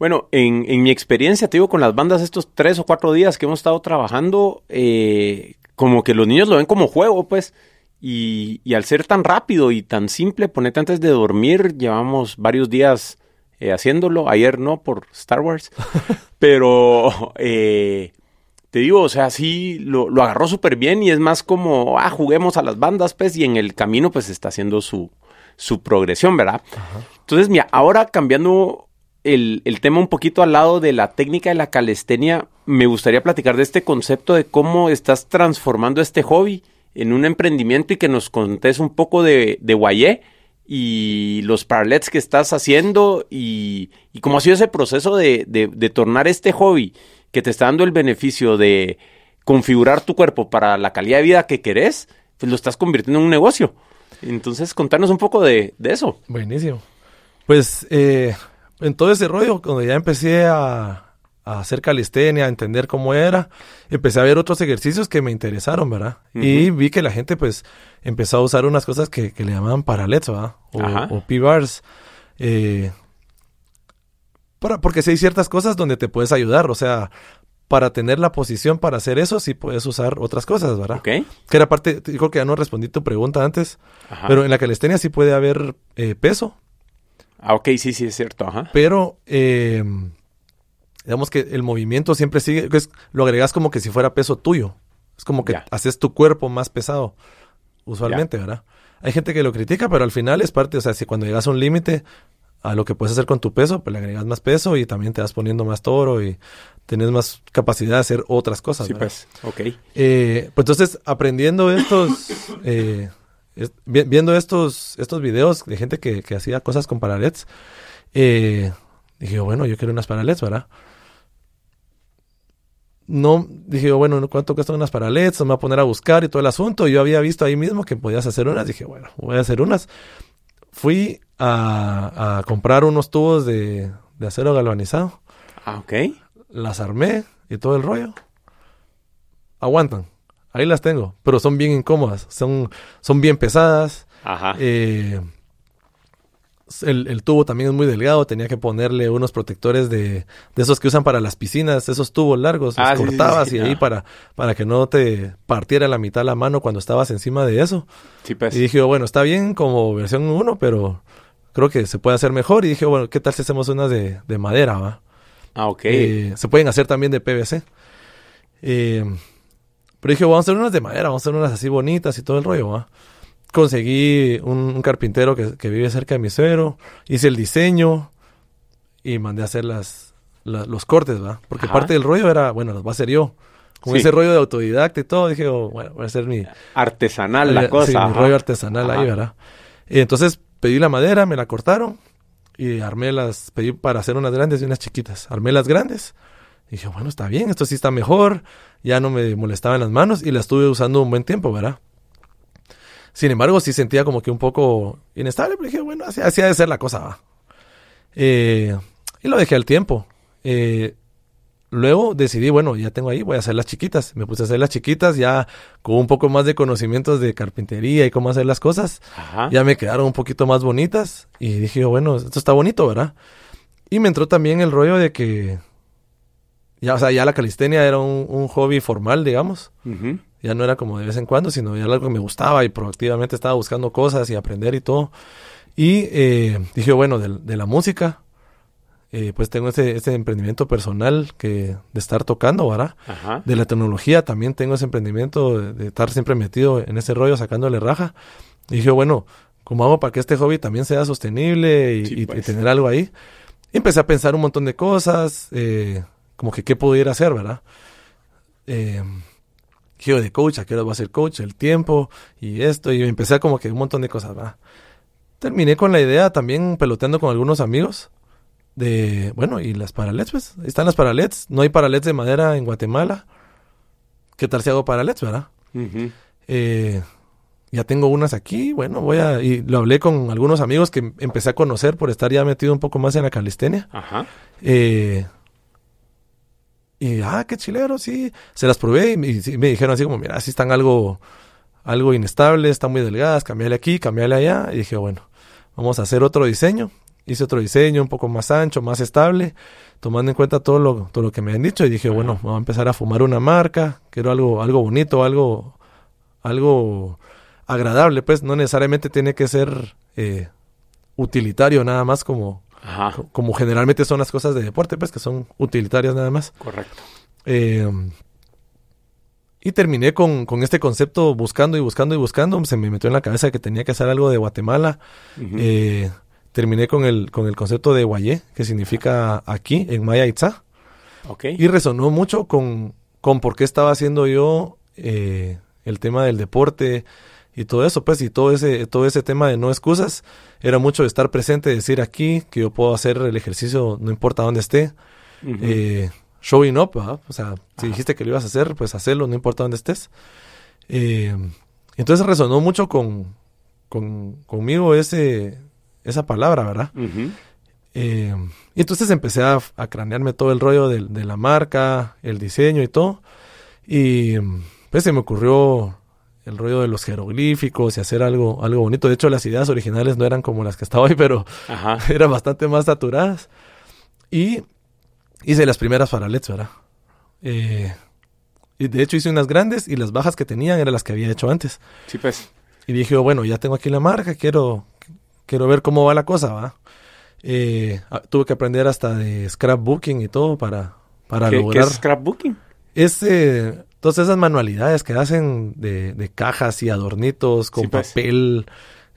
Bueno, en, en, mi experiencia, te digo, con las bandas estos tres o cuatro días que hemos estado trabajando, eh, como que los niños lo ven como juego, pues. Y, y, al ser tan rápido y tan simple, ponete antes de dormir, llevamos varios días eh, haciéndolo. Ayer no, por Star Wars. pero eh, te digo, o sea, sí lo, lo agarró súper bien y es más como, ah, juguemos a las bandas, pues, y en el camino, pues, está haciendo su, su progresión, ¿verdad? Ajá. Entonces, mira, ahora cambiando el, el, tema un poquito al lado de la técnica de la calistenia, me gustaría platicar de este concepto de cómo estás transformando este hobby en un emprendimiento y que nos contés un poco de, de Guayé y los parallels que estás haciendo y, y, cómo ha sido ese proceso de, de, de, tornar este hobby que te está dando el beneficio de configurar tu cuerpo para la calidad de vida que querés, pues lo estás convirtiendo en un negocio. Entonces, contanos un poco de, de eso. Buenísimo. Pues eh, en todo ese rollo, cuando ya empecé a, a, hacer calistenia, a entender cómo era, empecé a ver otros ejercicios que me interesaron, ¿verdad? Uh -huh. Y vi que la gente, pues, empezó a usar unas cosas que, que le llamaban paralets, ¿verdad? O, o P-bars. Eh, para, porque si hay ciertas cosas donde te puedes ayudar, o sea, para tener la posición para hacer eso, sí puedes usar otras cosas, ¿verdad? Ok. Que era parte, digo que ya no respondí tu pregunta antes, Ajá. pero en la calistenia sí puede haber eh, peso. Ah, ok, sí, sí, es cierto, Ajá. Pero, eh, digamos que el movimiento siempre sigue, es, lo agregas como que si fuera peso tuyo. Es como que haces tu cuerpo más pesado, usualmente. ¿verdad? Hay gente que lo critica, pero al final es parte, o sea, si cuando llegas a un límite, a lo que puedes hacer con tu peso, pues le agregas más peso y también te vas poniendo más toro y tienes más capacidad de hacer otras cosas. Sí, ¿verdad? pues, ok. Eh, pues entonces, aprendiendo estos, eh, es, viendo estos, estos videos de gente que, que hacía cosas con paralets, eh, dije, bueno, yo quiero unas paralets, ¿verdad? No, dije, bueno, ¿cuánto cuestan unas paralets? Me voy a poner a buscar y todo el asunto. Yo había visto ahí mismo que podías hacer unas. Dije, bueno, voy a hacer unas. Fui a, a comprar unos tubos de, de acero galvanizado. Ah, ok. Las armé y todo el rollo. Aguantan. Ahí las tengo. Pero son bien incómodas. Son, son bien pesadas. Ajá. Eh, el, el, tubo también es muy delgado. Tenía que ponerle unos protectores de, de esos que usan para las piscinas. Esos tubos largos. Los ah, cortabas sí, sí, sí, y ahí ah. para, para que no te partiera la mitad la mano cuando estabas encima de eso. Pues. Y dije, bueno, está bien como versión 1, pero creo que se puede hacer mejor. Y dije, bueno, ¿qué tal si hacemos unas de, de madera, va? Ah, ok. Eh, se pueden hacer también de PVC. Eh, pero dije, vamos a hacer unas de madera, vamos a hacer unas así bonitas y todo el rollo, ¿va? Conseguí un, un carpintero que, que, vive cerca de mi suegro, hice el diseño y mandé a hacer las, la, los cortes, ¿va? Porque Ajá. parte del rollo era, bueno, los va a hacer yo. Con sí. ese rollo de autodidacta y todo, dije, oh, bueno, voy a hacer mi... Artesanal la, cosa. Sí, mi rollo artesanal ahí, ¿verdad? Y entonces pedí la madera, me la cortaron y armé las, pedí para hacer unas grandes y unas chiquitas. Armé las grandes. Y dije, bueno, está bien, esto sí está mejor. Ya no me molestaban las manos y la estuve usando un buen tiempo, ¿verdad? Sin embargo, sí sentía como que un poco inestable, pero dije, bueno, así, así ha de ser la cosa. Eh, y lo dejé al tiempo. Eh, luego decidí, bueno, ya tengo ahí, voy a hacer las chiquitas. Me puse a hacer las chiquitas ya con un poco más de conocimientos de carpintería y cómo hacer las cosas. Ajá. Ya me quedaron un poquito más bonitas y dije, bueno, esto está bonito, ¿verdad? Y me entró también el rollo de que ya, o sea, ya la calistenia era un, un hobby formal, digamos. Uh -huh. Ya no era como de vez en cuando, sino ya algo que me gustaba y proactivamente estaba buscando cosas y aprender y todo. Y eh, dije, bueno, de, de la música, eh, pues tengo ese, ese, emprendimiento personal que de estar tocando, ¿verdad? Ajá. De la tecnología también tengo ese emprendimiento de, de, estar siempre metido en ese rollo, sacándole raja. Y dije, bueno, ¿cómo hago para que este hobby también sea sostenible y, Sí, y- y pues. tener algo ahí? Y empecé a pensar un montón de cosas, eh, como que qué pudiera hacer, ¿verdad? Eh, giro de coach, a qué hora voy a ser coach, el tiempo y esto, y empecé como que un montón de cosas, ¿verdad? Terminé con la idea también peloteando con algunos amigos de, bueno, y las paralets, pues, están las paralets, no hay paralets de madera en Guatemala, ¿qué tal si hago paralets, verdad? Ujú. Eh, ya tengo unas aquí, bueno, voy a, y lo hablé con algunos amigos que empecé a conocer por estar ya metido un poco más en la calistenia. Ajá. Eh, y, ah, qué chilero, sí. Se las probé y, me- y me dijeron así como, mira, sí están algo, algo inestables, están muy delgadas, cambiale aquí, cambiale allá. Y dije, bueno, vamos a hacer otro diseño. Hice otro diseño un poco más ancho, más estable, tomando en cuenta todo lo, todo lo que me han dicho. Y dije, bueno, vamos a empezar a fumar una marca, quiero algo, algo bonito, algo, algo agradable, pues no necesariamente tiene que ser eh, utilitario nada más como, Ajá. co- como generalmente son las cosas de deporte, pues que son utilitarias nada más. Correcto. Eh, y terminé con, con este concepto buscando y buscando y buscando. Se me metió en la cabeza que tenía que hacer algo de Guatemala. Eh, terminé con el, con el concepto de Guayé, que significa aquí, en Maya Itzá. ok. Y resonó mucho con, con por qué estaba haciendo yo eh, el tema del deporte y todo eso, pues, y todo ese, todo ese tema de no excusas. Era mucho de estar presente, decir aquí que yo puedo hacer el ejercicio, no importa dónde esté. Ujú. Eh, showing up, ¿verdad? O sea, si dijiste que lo ibas a hacer, pues hacerlo, no importa dónde estés. Eh, entonces resonó mucho con, con, conmigo ese, esa palabra, ¿verdad? Ujú. Eh, y entonces empecé a, a cranearme todo el rollo de, de la marca, el diseño y todo. Y pues se me ocurrió el rollo de los jeroglíficos y hacer algo, algo bonito. De hecho, las ideas originales no eran como las que estaba hoy, pero Ajá. eran bastante más saturadas. Y hice las primeras paralets, ¿verdad? Eh, y de hecho hice unas grandes y las bajas que tenían eran las que había hecho antes. Sí, pues. Y dije, bueno, ya tengo aquí la marca, quiero, quiero ver cómo va la cosa, ¿va? Eh, tuve que aprender hasta de scrapbooking y todo para, para ¿Qué, qué lograr... es scrapbooking? Es eh, todas esas manualidades que hacen de, de cajas y adornitos con Sí, pues. papel,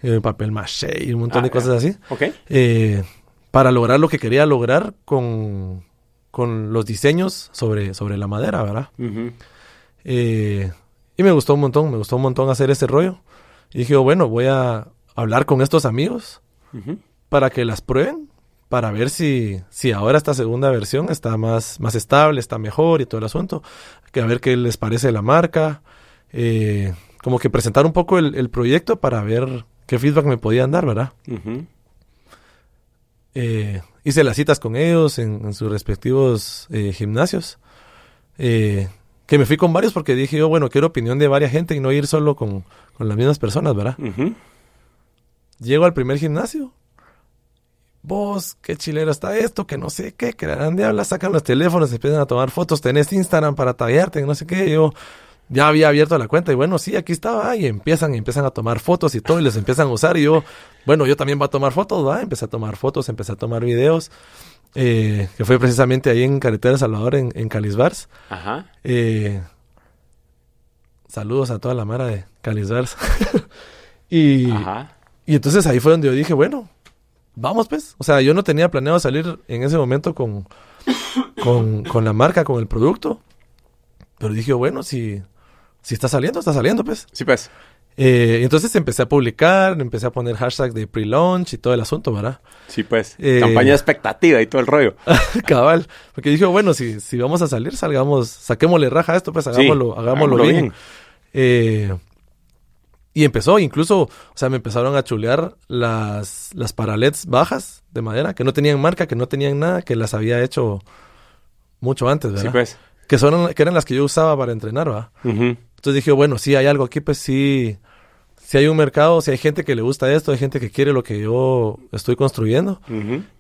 eh, papel maché y un montón Ah, de ya. cosas así. Ok. eh, para lograr lo que quería lograr con, con los diseños sobre, sobre la madera, ¿verdad? Eh, y me gustó un montón, me gustó un montón hacer ese rollo. Y dije, bueno, voy a hablar con estos amigos para que las prueben, para ver si, si ahora esta segunda versión está más, más estable, está mejor y todo el asunto. Que a ver qué les parece la marca. eh, como que presentar un poco el, el proyecto para ver qué feedback me podían dar, ¿verdad? Eh, hice las citas con ellos en, en sus respectivos eh, gimnasios. Eh, que me fui con varios porque dije yo, bueno, quiero opinión de varias gente y no ir solo con, con las mismas personas, ¿verdad? Llego al primer gimnasio. Vos, qué chilero está esto, que no sé qué, que la grande habla, sacan los teléfonos, empiezan a tomar fotos, tenés Instagram para taguearte, no sé qué. Yo ya había abierto la cuenta y bueno, sí, aquí estaba, y empiezan, y empiezan a tomar fotos y todo, y les empiezan a usar. Y yo, bueno, yo también voy a tomar fotos, ¿va? Empecé a tomar fotos, empecé a tomar videos, eh, que fue precisamente ahí en Carretera de Salvador, en, en Calisbars. Ajá. Eh, saludos a toda la mara de Calisbars. y, Ajá. y entonces ahí fue donde yo dije, bueno, vamos pues. O sea, yo no tenía planeado salir en ese momento con, con, con la marca, con el producto. Pero dije, bueno, si, si está saliendo, está saliendo pues. Sí, pues. Eh, entonces empecé a publicar, empecé a poner hashtag de pre-launch y todo el asunto, ¿verdad? Sí, pues. Eh, Campaña de expectativa y todo el rollo. Cabal. Porque dije, bueno, si, si vamos a salir, salgamos, saquémosle raja a esto, pues Sí, hagámoslo, hagámoslo, bien. Eh, y empezó, incluso, o sea, me empezaron a chulear las, las paralets bajas de madera, que no tenían marca, que no tenían nada, que las había hecho mucho antes, ¿verdad? Sí, pues. Que, son, que eran las que yo usaba para entrenar, ¿verdad? Entonces dije, bueno, sí hay algo aquí, pues sí, si hay un mercado, si hay gente que le gusta esto, hay gente que quiere lo que yo estoy construyendo.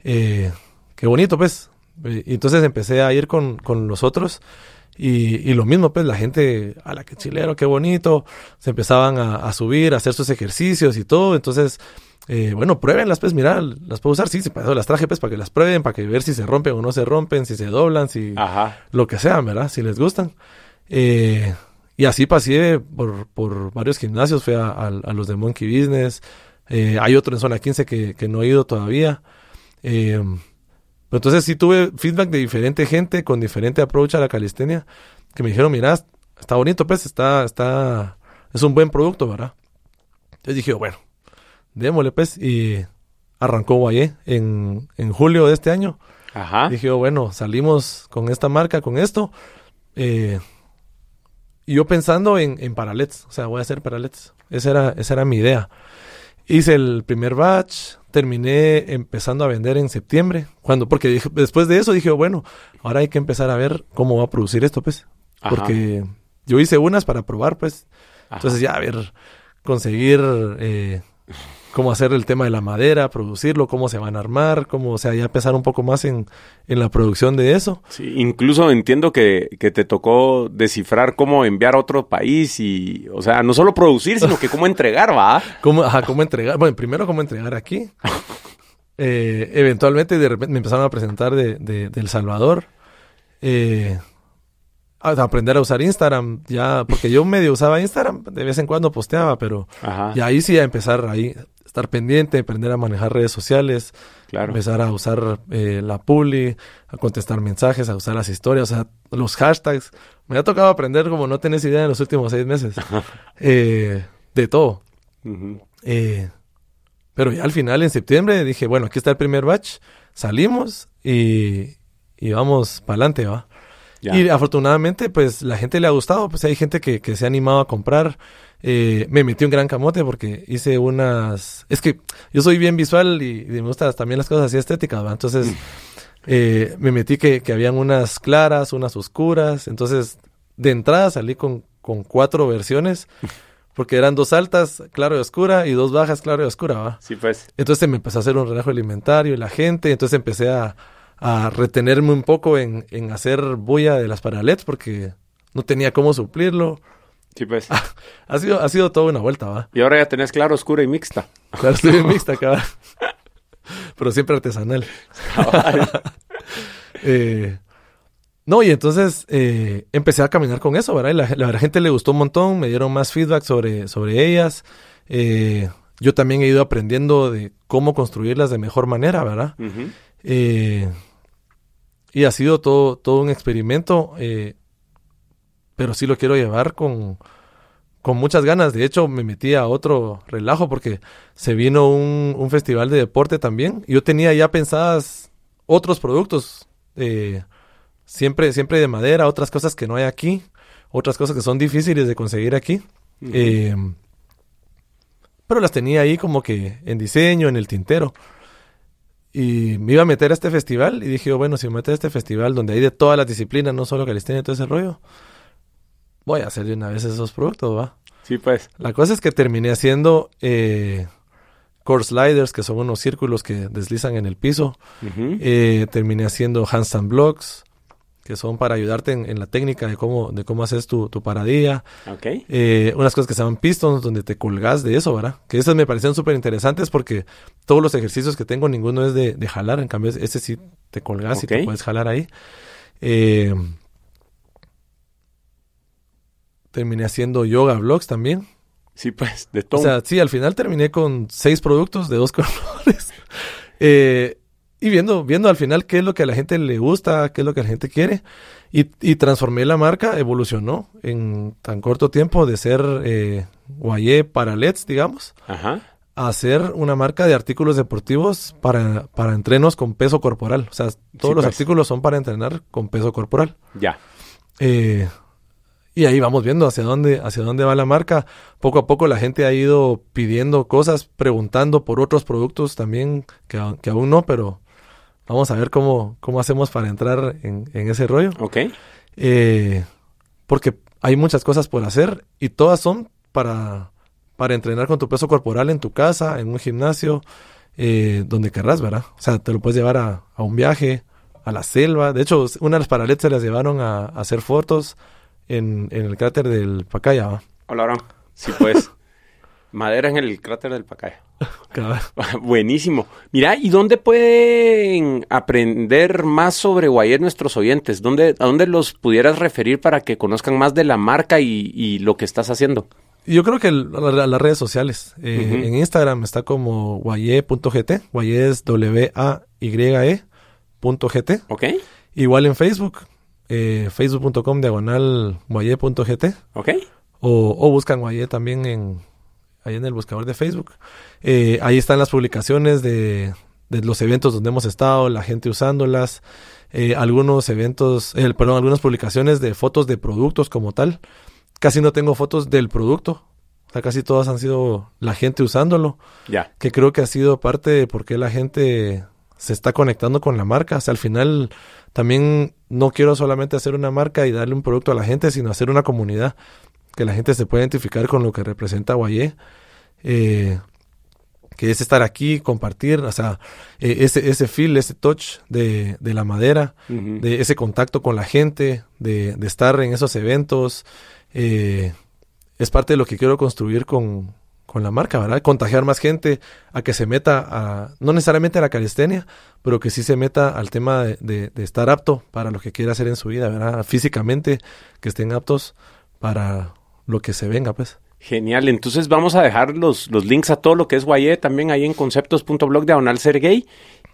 Eh, qué bonito, pues. Eh, Y entonces empecé a ir con, con los otros y, y lo mismo, pues, la gente, a la que chilero, qué bonito, se empezaban a, a subir, a hacer sus ejercicios y todo. Entonces, eh, bueno, pruébenlas, pues, mira, las puedo usar, sí, sí, para eso las traje, pues, para que las prueben, para que ver si se rompen o no se rompen, si se doblan, si Ajá. lo que sean, ¿verdad? Si les gustan. Eh, y así pasé por, por varios gimnasios, fui a, a- a los de Monkey Business, Eh, hay otro en zona 15 que, que no he ido todavía. Eh, entonces sí tuve feedback de diferente gente con diferente approach a la calistenia que me dijeron, mira, está bonito, pues, está, está, es un buen producto, ¿verdad? Entonces dije, bueno, démosle, pues, y arrancó Guayé en, en julio de este año. Ajá. Dije, bueno, salimos con esta marca, con esto. Eh, y yo pensando en, en paralets, o sea, voy a hacer paralets. Esa era, esa era mi idea. Hice el primer batch, terminé empezando a vender en septiembre, cuando, porque dije- después de eso dije, bueno, ahora hay que empezar a ver cómo va a producir esto, pues. Ajá. Porque yo hice unas para probar, pues. Ajá. Entonces ya, a ver, conseguir eh, cómo hacer el tema de la madera, producirlo, cómo se van a armar, cómo, o sea, ya empezar un poco más en, en la producción de eso. Sí, incluso entiendo que, que te tocó descifrar cómo enviar a otro país y, o sea, no solo producir, sino que cómo entregar, ¿va? Cómo, ajá, cómo entregar, bueno, primero cómo entregar aquí. Eh, eventualmente de repente me empezaron a presentar de, de, de El Salvador. Eh, a aprender a usar Instagram, ya, porque yo medio usaba Instagram, de vez en cuando posteaba, pero Ajá, y ahí sí a empezar ahí, estar pendiente, aprender a manejar redes sociales, claro. empezar a usar eh, la publi, a contestar mensajes, a usar las historias, o sea, los hashtags. Me ha tocado aprender como no tenés idea en los últimos seis meses. Eh, de todo. Eh, pero ya al final, en septiembre, dije, bueno, aquí está el primer batch, salimos y, y vamos para adelante, ¿va? Ya. Y afortunadamente, pues la gente le ha gustado, pues hay gente que, que se ha animado a comprar. Eh, me metí un gran camote porque hice unas... Es que yo soy bien visual y, y me gustan también las cosas así estéticas, ¿va? Entonces eh, me metí que, que habían unas claras, unas oscuras. Entonces, de entrada salí con, con cuatro versiones porque eran dos altas, claro y oscura, y dos bajas, claro y oscura, ¿va? Sí, pues. Entonces me empezó a hacer un relajo alimentario y la gente, entonces empecé a, a retenerme un poco en, en hacer bulla de las paralets porque no tenía cómo suplirlo. Sí, pues. Ha sido, ha sido toda una vuelta, ¿va? Y ahora ya tenés claro, oscura y mixta. Claro, estoy bien mixta acá. Pero siempre artesanal. Eh, no, y entonces eh, empecé a caminar con eso, ¿verdad? Y la, la gente le gustó un montón, me dieron más feedback sobre, sobre ellas. Eh, yo también he ido aprendiendo de cómo construirlas de mejor manera, ¿verdad? Eh, y ha sido todo, todo un experimento, eh, pero sí lo quiero llevar con, con muchas ganas. De hecho, me metí a otro relajo porque se vino un, un festival de deporte también. Yo tenía ya pensadas otros productos, eh, siempre, siempre de madera, otras cosas que no hay aquí, otras cosas que son difíciles de conseguir aquí. Eh, pero las tenía ahí como que en diseño, en el tintero. Y me iba a meter a este festival y dije, bueno, si me meto a este festival donde hay de todas las disciplinas, no solo calistenia y todo ese rollo, voy a hacer de una vez esos productos, ¿va? Sí, pues. La cosa es que terminé haciendo eh, core sliders, que son unos círculos que deslizan en el piso. Eh, terminé haciendo handstand blocks, que son para ayudarte en, en la técnica de cómo, de cómo haces tu, tu paradilla. Ok. Eh, unas cosas que se llaman pistons, donde te colgas de eso, ¿verdad? Que esas me parecieron súper interesantes porque todos los ejercicios que tengo, ninguno es de, de jalar. En cambio, ese sí te colgas y te puedes jalar ahí. Eh, terminé haciendo yoga vlogs también. Sí, pues. De O todo. sea, sí, al final terminé con seis productos de dos colores. Eh, y viendo, viendo al final qué es lo que a la gente le gusta, qué es lo que la gente quiere. Y, y transformé la marca, evolucionó en tan corto tiempo de ser eh, Guayé para LEDs, digamos, Ajá. a ser una marca de artículos deportivos para, para entrenos con peso corporal. O sea, todos Sí, los pues. artículos son para entrenar con peso corporal. Ya. Eh, y ahí vamos viendo hacia dónde, hacia dónde va la marca. Poco a poco la gente ha ido pidiendo cosas, preguntando por otros productos también, que, aún no, pero vamos a ver cómo, cómo hacemos para entrar en, en ese rollo. Ok. Eh, porque hay muchas cosas por hacer y todas son para, para entrenar con tu peso corporal en tu casa, en un gimnasio, eh, donde querrás, ¿verdad? O sea, te lo puedes llevar a, a un viaje, a la selva. De hecho, una de las paraletas se las llevaron a, a hacer fotos en, en el cráter del Pacaya. Hola, Abraham. Sí, pues. Madera en el cráter del Pacaya. Buenísimo. Mira, ¿y dónde pueden aprender más sobre Guayet nuestros oyentes? ¿Dónde, ¿A dónde los pudieras referir para que conozcan más de la marca y, y lo que estás haciendo? Yo creo que las redes sociales. Eh, en Instagram está como guaye.gt. Guaye es W-A-Y-E .gt. Ok. Igual en Facebook. Eh, Facebook.com diagonal guaye.gt. Ok. O, o buscan guaye también en, ahí en el buscador de Facebook. Eh, ahí están las publicaciones de, de, los eventos donde hemos estado, la gente usándolas, eh, algunos eventos, eh, perdón, algunas publicaciones de fotos de productos como tal. Casi no tengo fotos del producto. O sea, casi todas han sido la gente usándolo. Ya. Que creo que ha sido parte de por qué la gente se está conectando con la marca. O sea, al final también no quiero solamente hacer una marca y darle un producto a la gente, sino hacer una comunidad que la gente se pueda identificar con lo que representa Guayé. Eh, que es estar aquí, compartir, o sea, eh, ese, ese feel, ese touch de, de la madera, uh -huh. de ese contacto con la gente, de, de estar en esos eventos, eh, es parte de lo que quiero construir con, con la marca, ¿verdad? Contagiar más gente a que se meta a, no necesariamente a la calistenia, pero que sí se meta al tema de, de, de estar apto para lo que quiera hacer en su vida, ¿verdad? Físicamente, que estén aptos para lo que se venga, pues. Genial, entonces vamos a dejar los, links a todo lo que es Guayé también ahí en conceptos.blog diagonal ser gay.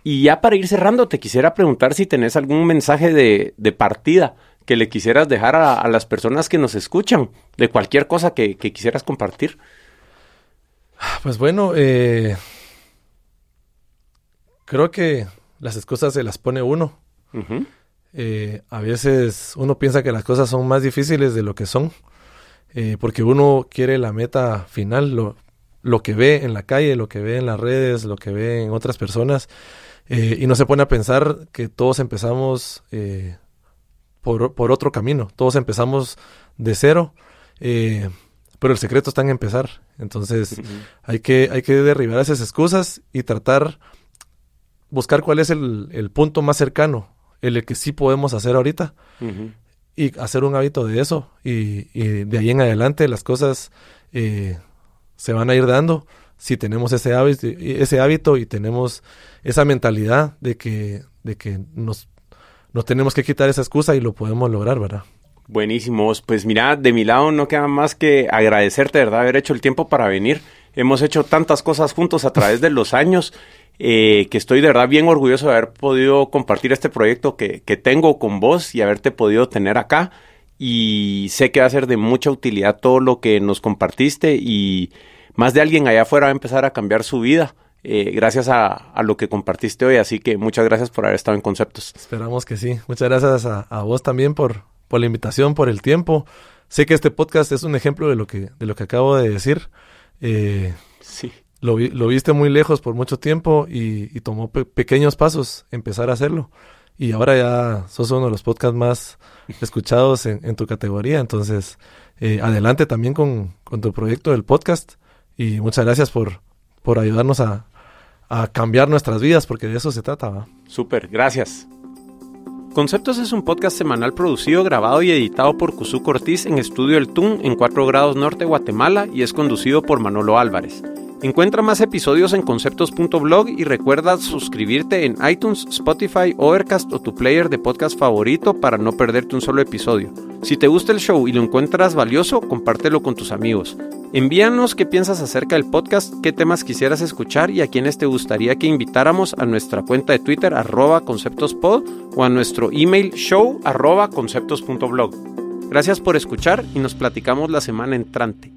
Y ya para ir cerrando, te quisiera preguntar si tenés algún mensaje de, de partida que le quisieras dejar a, a, las personas que nos escuchan, de cualquier cosa que quisieras compartir. Pues bueno, eh, creo que las excusas se las pone uno. Uh -huh. eh, a veces uno piensa que las cosas son más difíciles de lo que son eh, porque uno quiere la meta final, lo, lo, que ve en la calle, lo que ve en las redes, lo que ve en otras personas, eh, y no se pone a pensar que todos empezamos por, por, otro camino, todos empezamos de cero, pero el secreto está en empezar, entonces uh -huh. hay, que, hay que derribar esas excusas y tratar, buscar cuál es el, el punto más cercano, el que sí podemos hacer ahorita. Uh -huh y hacer un hábito de eso y, y, de ahí en adelante las cosas eh, se van a ir dando si tenemos ese hábito, ese hábito y tenemos esa mentalidad de que, de que nos, nos tenemos que quitar esa excusa y lo podemos lograr, ¿verdad? Buenísimos, pues mira, de mi lado no queda más que agradecerte, ¿verdad? Haber hecho el tiempo para venir. Hemos hecho tantas cosas juntos a través de los años eh, que estoy de verdad bien orgulloso de haber podido compartir este proyecto que, que, tengo con vos y haberte podido tener acá. Y sé que va a ser de mucha utilidad todo lo que nos compartiste y más de alguien allá afuera va a empezar a cambiar su vida. Eh, gracias a, lo que compartiste hoy, así que muchas gracias por haber estado en Conceptos. Esperamos que sí. Muchas gracias a vos también por, por la invitación, por el tiempo. Sé que este podcast es un ejemplo de lo que, de lo que acabo de decir. Eh, sí lo, lo, viste muy lejos por mucho tiempo y, y tomó pe pequeños pasos empezar a hacerlo. Y ahora ya sos uno de los podcasts más escuchados en, en tu categoría. Entonces, eh, adelante también con, con, tu proyecto del podcast. Y muchas gracias por, por ayudarnos a, a cambiar nuestras vidas, porque de eso se trata. Súper, gracias. Conceptos es un podcast semanal producido, grabado y editado por Cuzuco Ortiz en Estudio El Tun en 4 grados norte, Guatemala, y es conducido por Manolo Álvarez. Encuentra más episodios en conceptos.blog y recuerda suscribirte en iTunes, Spotify, Overcast o tu player de podcast favorito para no perderte un solo episodio. Si te gusta el show y lo encuentras valioso, compártelo con tus amigos. Envíanos qué piensas acerca del podcast, qué temas quisieras escuchar y a quienes te gustaría que invitáramos a nuestra cuenta de Twitter arroba conceptospod o a nuestro email show arroba conceptos.blog. Gracias por escuchar y nos platicamos la semana entrante.